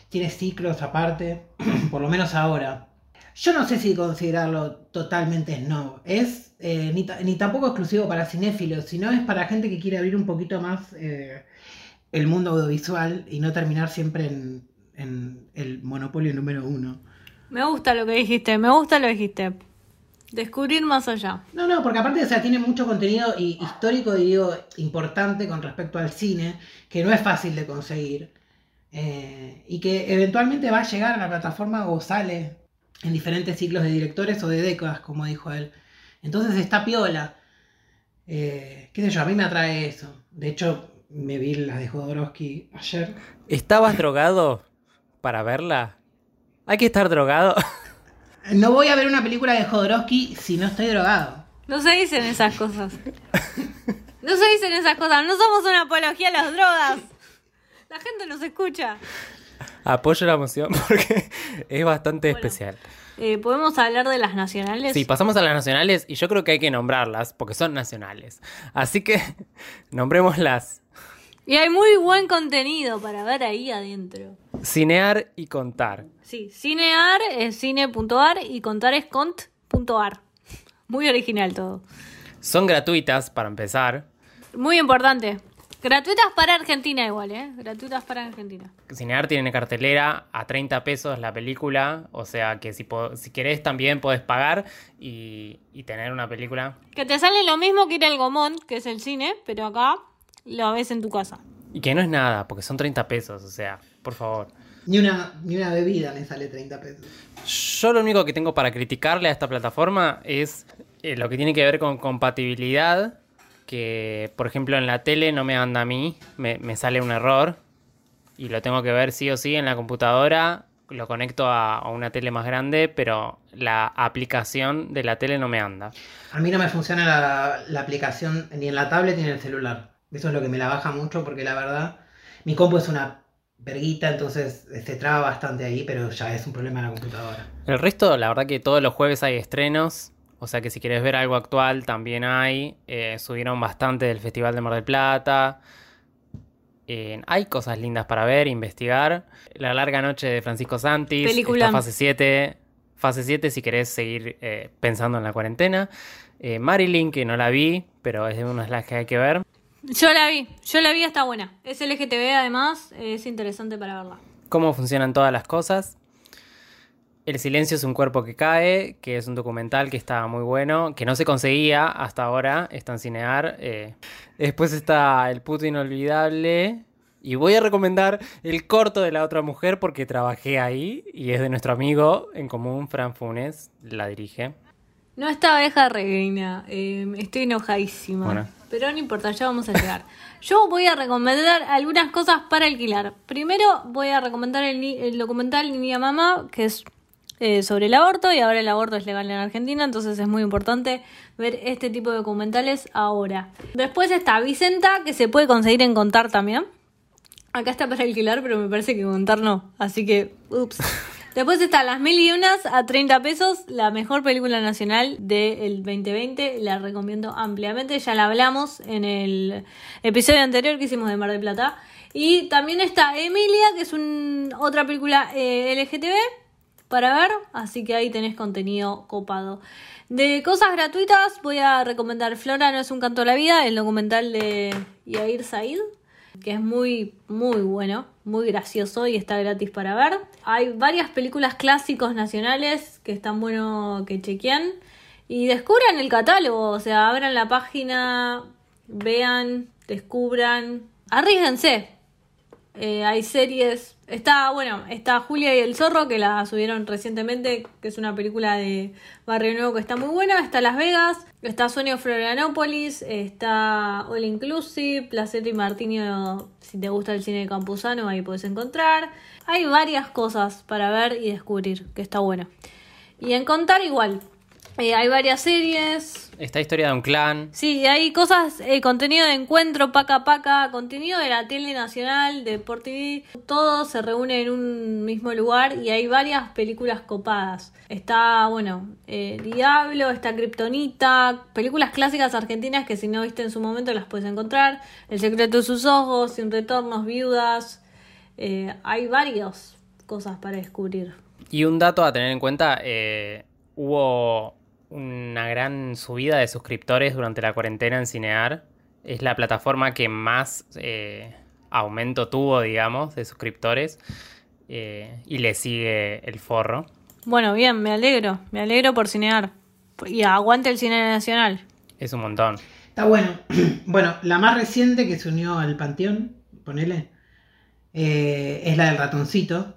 tiene ciclos aparte, por lo menos ahora. Yo no sé si considerarlo totalmente snob, es eh, ni, ni tampoco exclusivo para cinéfilos, sino es para gente que quiere abrir un poquito más eh, el mundo audiovisual y no terminar siempre en, en el monopolio número uno. Me gusta lo que dijiste, me gusta lo que dijiste. Descubrir más allá. No, no, porque aparte, o sea, tiene mucho contenido y- histórico, digo, importante con respecto al cine, que no es fácil de conseguir. eh, y que eventualmente va a llegar a la plataforma o sale en diferentes ciclos de directores o de décadas, como dijo él. Entonces está piola. Eh, qué sé yo, a mí me atrae eso. De hecho, me vi las de Jodorowsky ayer. ¿Estabas drogado para verla? Hay que estar drogado. No voy a ver una película de Jodorowsky si no estoy drogado. No se dicen esas cosas. No se dicen esas cosas. No somos una apología a las drogas. La gente nos escucha. Apoyo la moción porque es bastante Bueno. especial. Eh, ¿Podemos hablar de las nacionales? Sí, pasamos a las nacionales y yo creo que hay que nombrarlas porque son nacionales. Así que nombrémoslas. Y hay muy buen contenido para ver ahí adentro. Cinear y contar. Sí, cinear es cine.ar y contar es cont.ar. Muy original todo. Son gratuitas para empezar. Muy importante. Gratuitas para Argentina igual, ¿eh? Gratuitas para Argentina. Cinear tiene cartelera a 30 pesos la película, o sea que si, si querés también podés pagar y, y tener una película. Que te sale lo mismo que ir al Gomón, que es el cine, pero acá lo ves en tu casa. Y que no es nada, porque son 30 pesos, o sea, por favor. Ni una, ni una bebida me sale 30 pesos. Yo lo único que tengo para criticarle a esta plataforma es eh, lo que tiene que ver con compatibilidad, que por ejemplo en la tele no me anda a mí, me, me sale un error y lo tengo que ver sí o sí en la computadora, lo conecto a, a una tele más grande, pero la aplicación de la tele no me anda. A mí no me funciona la, la aplicación ni en la tablet ni en el celular. Eso es lo que me la baja mucho porque la verdad, mi compu es una verguita, entonces se traba bastante ahí, pero ya es un problema en la computadora. El resto, la verdad que todos los jueves hay estrenos. O sea que si quieres ver algo actual, también hay. Eh, subieron bastante del Festival de Mar del Plata. Eh, hay cosas lindas para ver, investigar. La larga noche de Francisco Santis. Película. Está fase 7. Fase 7 si querés seguir eh, pensando en la cuarentena. Eh, Marilyn, que no la vi, pero es de unas de las que hay que ver. Yo la vi, yo la vi, está buena. Es LGTB además, es interesante para verla. cómo funcionan todas las cosas. El silencio es un cuerpo que cae, que es un documental que está muy bueno, que no se conseguía hasta ahora, está en Cinear. eh. Después está El puto inolvidable. Y voy a recomendar el corto de la otra mujer porque trabajé ahí y es de nuestro amigo en común, Fran Funes, la dirige. No está abeja reina, eh, estoy enojadísima. Bueno. Pero no importa, ya vamos a llegar. Yo voy a recomendar algunas cosas para alquilar. Primero voy a recomendar el, el documental Niña Mamá, que es eh, sobre el aborto, y ahora el aborto es legal en Argentina, entonces es muy importante ver este tipo de documentales ahora. Después está Vicenta, que se puede conseguir en Contar también. Acá está para alquilar, pero me parece que Contar no, así que, ups. Después está Las Mil y a 30 pesos, la mejor película nacional del 2020, la recomiendo ampliamente, ya la hablamos en el episodio anterior que hicimos de Mar del Plata. Y también está Emilia, que es un, otra película eh, LGTB para ver, así que ahí tenés contenido copado. De cosas gratuitas voy a recomendar Flora no es un canto a la vida, el documental de Yair Said. Que es muy, muy bueno, muy gracioso y está gratis para ver. Hay varias películas clásicos nacionales que están bueno que chequean. Y descubran el catálogo, o sea, abran la página, vean, descubran, arriesguense. Eh, hay series, está, bueno, está Julia y el Zorro, que la subieron recientemente, que es una película de Barrio Nuevo que está muy buena. Está Las Vegas, está Sueño Florianópolis, está All Inclusive, Placer y Martinio, si te gusta el cine de Campuzano, ahí puedes encontrar. Hay varias cosas para ver y descubrir, que está bueno. Y en contar igual, eh, hay varias series. Esta historia de un clan. Sí, hay cosas, eh, contenido de encuentro, paca paca, contenido de la tele nacional, de Sport TV. Todo se reúne en un mismo lugar y hay varias películas copadas. Está, bueno, eh, Diablo, está Kryptonita, películas clásicas argentinas que si no viste en su momento las puedes encontrar. El secreto de sus ojos, Sin retornos, Viudas. Eh, hay varias cosas para descubrir. Y un dato a tener en cuenta, eh, hubo una gran subida de suscriptores durante la cuarentena en Cinear. Es la plataforma que más eh, aumento tuvo, digamos, de suscriptores. eh, y le sigue el forro. Bueno, bien, me alegro, me alegro por cinear. Y aguante el cine nacional. Es un montón. Está bueno. Bueno, la más reciente que se unió al panteón, ponele, eh, es la del ratoncito.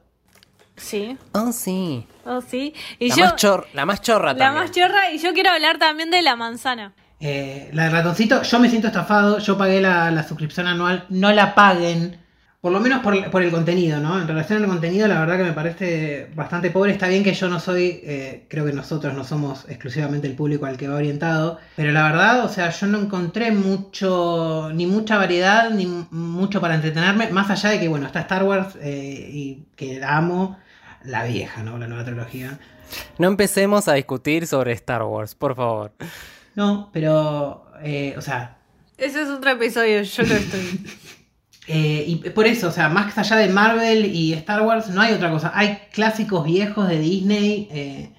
Sí. Oh, sí. Oh, sí. Y La, yo, más, chor- la más chorra la también. más chorra, y yo quiero hablar también de la manzana. Eh, la del ratoncito, yo me siento estafado, yo pagué la, la suscripción anual, no la paguen, por lo menos por, por el contenido, ¿no? En relación al contenido, la verdad que me parece bastante pobre, está bien que yo no soy, eh, creo que nosotros no somos exclusivamente el público al que va orientado, pero la verdad, o sea, yo no encontré mucho, ni mucha variedad, ni mucho para entretenerme, más allá de que, bueno, está Star Wars eh, y que la amo, la vieja, ¿no? La nueva trilogía. No empecemos a discutir sobre Star Wars, por favor. No, pero, eh, o sea, Ese es otro episodio, yo lo estoy. Eh, y por eso, o sea, más allá de Marvel y Star Wars, no hay otra cosa. Hay clásicos viejos de Disney, eh,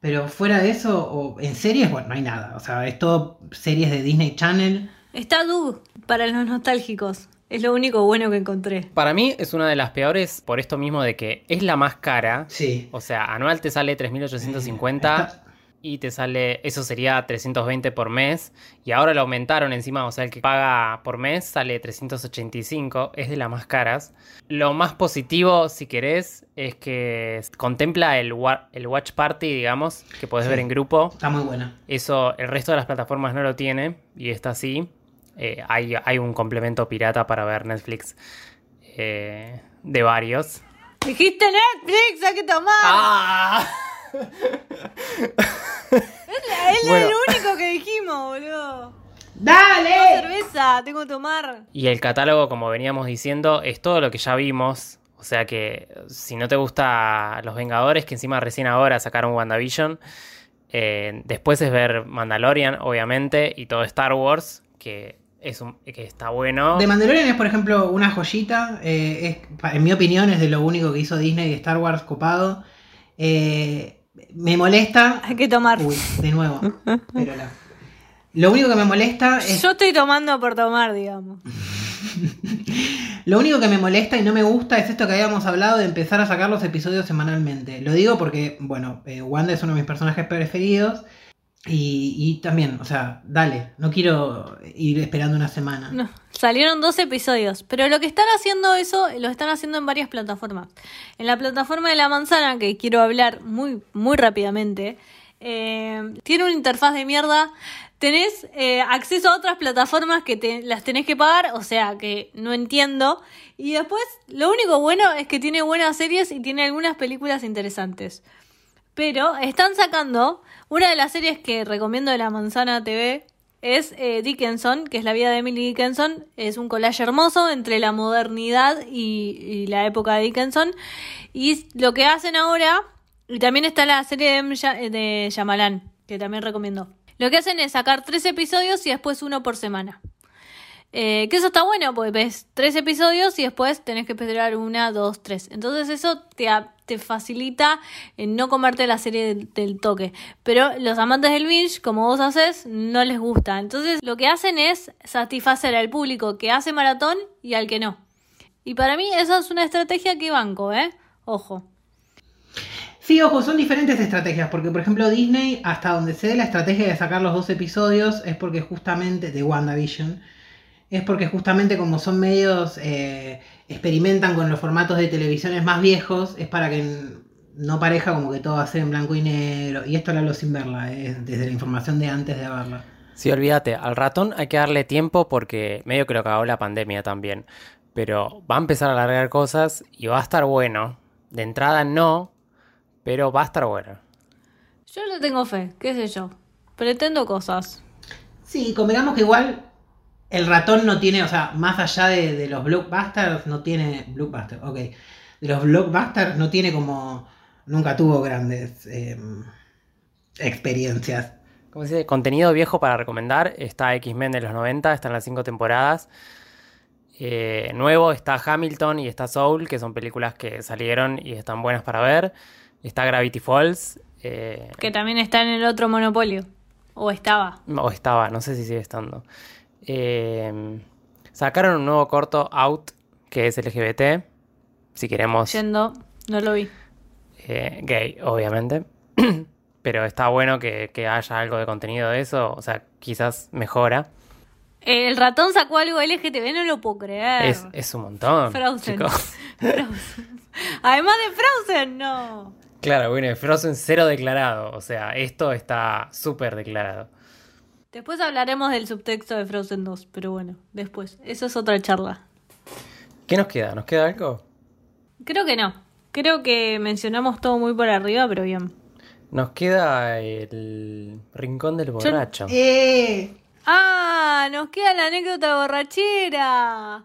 pero fuera de eso, o en series, bueno, no hay nada. O sea, es todo series de Disney Channel. Está Doug para los nostálgicos. Es lo único bueno que encontré. Para mí es una de las peores por esto mismo de que es la más cara. Sí. O sea, anual te sale 3.850 Está- y te sale, eso sería 320 por mes. Y ahora lo aumentaron encima, o sea, el que paga por mes sale 385, es de las más caras. Lo más positivo, si querés, es que contempla el, wa- el Watch Party, digamos, que podés Sí. ver en grupo. Está muy buena. Eso, el resto de las plataformas no lo tiene y está así. Eh, hay, hay un complemento pirata para ver Netflix eh, de varios. Dijiste Netflix, hay que tomar. ¡Ah! es bueno. lo único que dijimos, boludo. ¡Dale! Cerveza, tengo que tomar. Y el catálogo, como veníamos diciendo, es todo lo que ya vimos. O sea que si no te gusta Los Vengadores, que encima recién ahora sacaron WandaVision, eh, después es ver Mandalorian, obviamente, y todo Star Wars, que, es un, que está bueno. The Mandalorian es, por ejemplo, una joyita. eh, es, en mi opinión, es de lo único que hizo Disney y Star Wars copado. Eh, me molesta. Hay que tomar. Uy, de nuevo. Pero la- Lo único que me molesta es. Yo estoy tomando por tomar, digamos. Lo único que me molesta y no me gusta es esto que habíamos hablado de empezar a sacar los episodios semanalmente. Lo digo porque, bueno, eh, Wanda es uno de mis personajes preferidos. Y, y también, o sea, dale, no quiero ir esperando una semana. No, salieron dos episodios, pero lo que están haciendo eso, lo están haciendo en varias plataformas. En la plataforma de la manzana, que quiero hablar muy, muy rápidamente, eh, tiene una interfaz de mierda. Tenés eh, acceso a otras plataformas que te, las tenés que pagar, o sea que no entiendo. Y después, lo único bueno es que tiene buenas series y tiene algunas películas interesantes. Pero están sacando una de las series que recomiendo de la Manzana TV es eh, Dickinson, que es la vida de Emily Dickinson. Es un collage hermoso entre la modernidad y, la época de Dickinson. Y lo que hacen ahora, y también está la serie de, de que también recomiendo. Lo que hacen es sacar tres episodios y después uno por semana. Eh, que eso está bueno, porque ves tres episodios y después tenés que esperar una, dos, tres. Entonces eso te, te facilita en no comerte la serie del, del, toque. Pero los amantes del binge, como vos haces, no les gusta. Entonces lo que hacen es satisfacer al público que hace maratón y al que no. Y para mí eso es una estrategia que banco, ¿eh? Ojo. Sí, ojo, son diferentes estrategias, porque por ejemplo Disney, hasta donde se dé la estrategia de sacar los dos episodios, es porque justamente, de WandaVision, es porque justamente como son medios, eh, experimentan con los formatos de televisiones más viejos, es para que no pareja como que todo va a ser en blanco y negro. Y esto lo hablo sin verla, eh, desde la información de antes de verla. Sí, olvídate, al ratón hay que darle tiempo porque medio que lo cagó la pandemia también. Pero va a empezar a alargar cosas y va a estar bueno. De entrada no, pero va a estar bueno. Yo le tengo fe, qué sé yo. Pretendo cosas. Sí, convengamos que igual el ratón no tiene, o sea, más allá de, de los blockbusters, no tiene. Blockbusters, ok. De los blockbusters no tiene como. Nunca tuvo grandes eh, experiencias. Como dice, contenido viejo para recomendar. Está X-Men de los 90, están las cinco temporadas. Eh, nuevo está Hamilton y está Soul, que son películas que salieron y están buenas para ver. Está Gravity Falls. Eh, que también está en el otro monopolio. O estaba. O estaba, no sé si sigue estando. Eh, sacaron un nuevo corto, Out, que es LGBT. Si queremos. Yendo, no lo vi. Eh, gay, obviamente. Pero está bueno que, que, haya algo de contenido de eso. O sea, quizás mejora. El ratón sacó algo LGTB, no lo puedo creer. Es, es un montón. Frozen. Frozen. Además de Frozen, no. Claro, bueno, Frozen cero declarado. O sea, esto está súper declarado. Después hablaremos del subtexto de Frozen 2, pero bueno, después. Eso es otra charla. ¿Qué nos queda? ¿Nos queda algo? Creo que no. Creo que mencionamos todo muy por arriba, pero bien. Nos queda el rincón del borracho. Yo... Eh. Ah, nos queda la anécdota borrachera.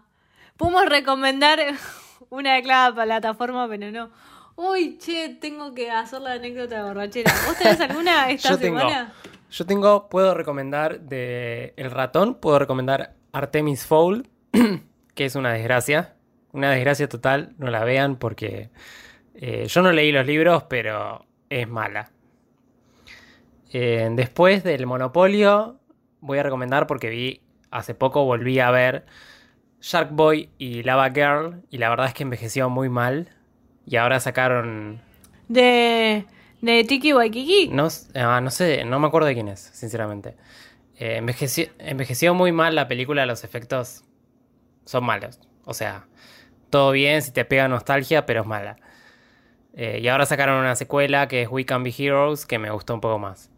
Podemos recomendar una de cada plataforma, pero no. Uy, che, tengo que hacer la anécdota borrachera. ¿Vos tenés alguna esta yo semana? Tengo, yo tengo, puedo recomendar de El Ratón, puedo recomendar Artemis Fowl, que es una desgracia. Una desgracia total, no la vean porque eh, yo no leí los libros, pero es mala. Eh, después del Monopolio, voy a recomendar porque vi hace poco, volví a ver Shark Boy y Lava Girl, y la verdad es que envejeció muy mal. Y ahora sacaron. De. ¿De Tiki Waikiki? No, ah, no sé, no me acuerdo de quién es, sinceramente. Eh, envejeció, envejeció muy mal la película, los efectos son malos. O sea, todo bien si te pega nostalgia, pero es mala. Eh, y ahora sacaron una secuela que es We Can Be Heroes, que me gustó un poco más.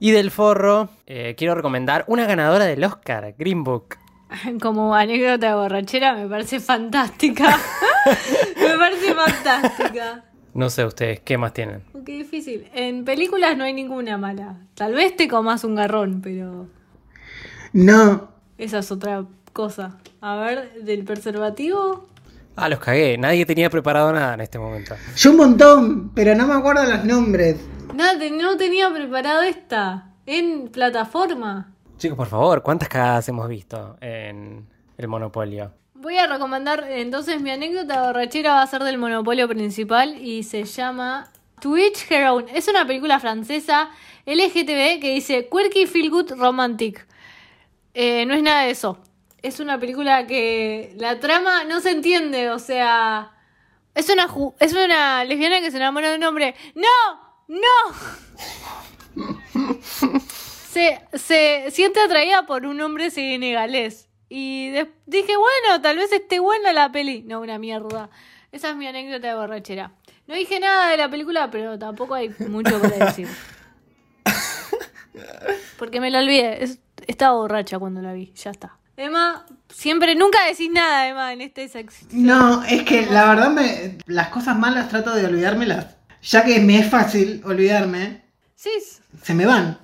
Y del forro, eh, quiero recomendar una ganadora del Oscar, Green Book. Como anécdota de borrachera, me parece fantástica. me parece fantástica. No sé ustedes, ¿qué más tienen? Qué difícil. En películas no hay ninguna mala. Tal vez te comas un garrón, pero. No. Esa es otra cosa. A ver, del preservativo. Ah, los cagué. Nadie tenía preparado nada en este momento. Yo un montón, pero no me acuerdo los nombres. Nada, no tenía preparado esta. En plataforma. Chicos, por favor, ¿cuántas cagadas hemos visto en el Monopolio? Voy a recomendar, entonces mi anécdota borrachera va a ser del monopolio principal y se llama Twitch Hero. Es una película francesa LGTB que dice Quirky Feel Good Romantic. Eh, no es nada de eso. Es una película que la trama no se entiende, o sea... Es una, es una lesbiana que se enamora de un hombre. ¡No! ¡No! se, se siente atraída por un hombre senegalés. Y dije, bueno, tal vez esté buena la peli. No, una mierda. Esa es mi anécdota de borrachera. No dije nada de la película, pero tampoco hay mucho para decir. Porque me la olvidé. estaba borracha cuando la vi. Ya está. Emma, siempre, nunca decís nada, Emma, en este sección. No, es que la verdad, me, las cosas malas trato de olvidármelas. Ya que me es fácil olvidarme, sí. se me van.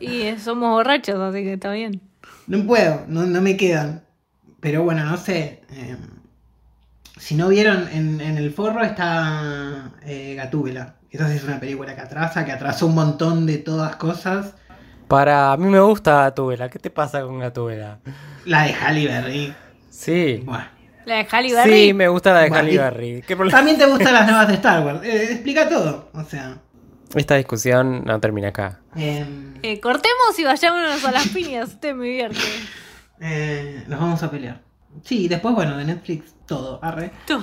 Y somos borrachos, así que está bien. No puedo, no, no me quedan. Pero bueno, no sé. Eh, si no vieron, en, en el forro está eh, Gatúbela. Esa sí es una película que atrasa, que atrasó un montón de todas cosas. Para a mí me gusta Gatúbela. ¿Qué te pasa con Gatúbela? La de Halle Berry. Sí. Bueno. La de Halle Berry. Sí, me gusta la de Bueno, Halle y- Berry. ¿Qué problema? También te gustan las nuevas de Star Wars. Eh, explica todo. O sea. Esta discusión no termina acá. Em, Eh, cortemos y vayámonos a las piñas. Usted me divierte. eh, nos vamos a pelear. Sí, después, bueno, de Netflix, todo. Arre. Tú.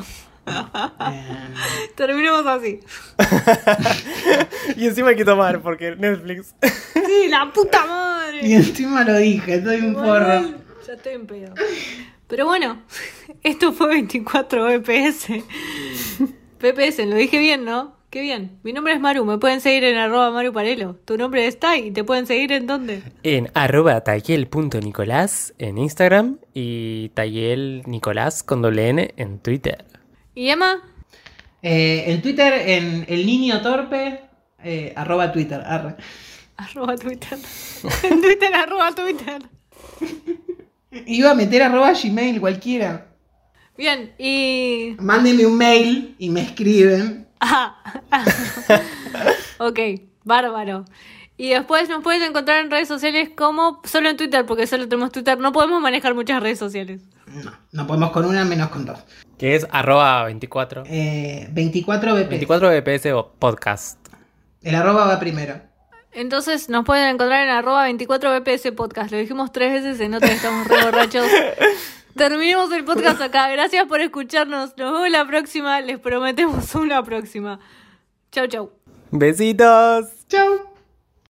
Em, Terminemos así. y encima hay que tomar porque Netflix. Sí, la puta y madre. encima lo dije, soy un porro. Ya estoy en pedo. Pero bueno, esto fue 24 BPS. PPS, lo dije bien, ¿no? Qué bien. Mi nombre es Maru, me pueden seguir en arroba Maru Parelo. Tu nombre es Tai, ¿te pueden seguir en dónde? En arroba tayel.nicolás en Instagram y tayel nicolás con doble N en Twitter. ¿Y Emma? Eh, en Twitter, en el niño torpe, eh, arroba Twitter. Arroba Twitter. En Twitter, arroba Twitter. Iba a meter arroba Gmail cualquiera. Bien, y... Mándenme un mail y me escriben. Ah, ok, bárbaro. Y después nos puedes encontrar en redes sociales como solo en Twitter, porque solo tenemos Twitter. No podemos manejar muchas redes sociales. No, no podemos con una menos con dos. Que es arroba 24. Eh, 24 BP. 24 BPS podcast. El arroba va primero. Entonces nos pueden encontrar en arroba 24 BPS Podcast. Lo dijimos tres veces, nota que estamos re borrachos. Terminemos el podcast acá. Gracias por escucharnos. Nos vemos la próxima. Les prometemos una próxima. Chau, chau. Besitos. Chau.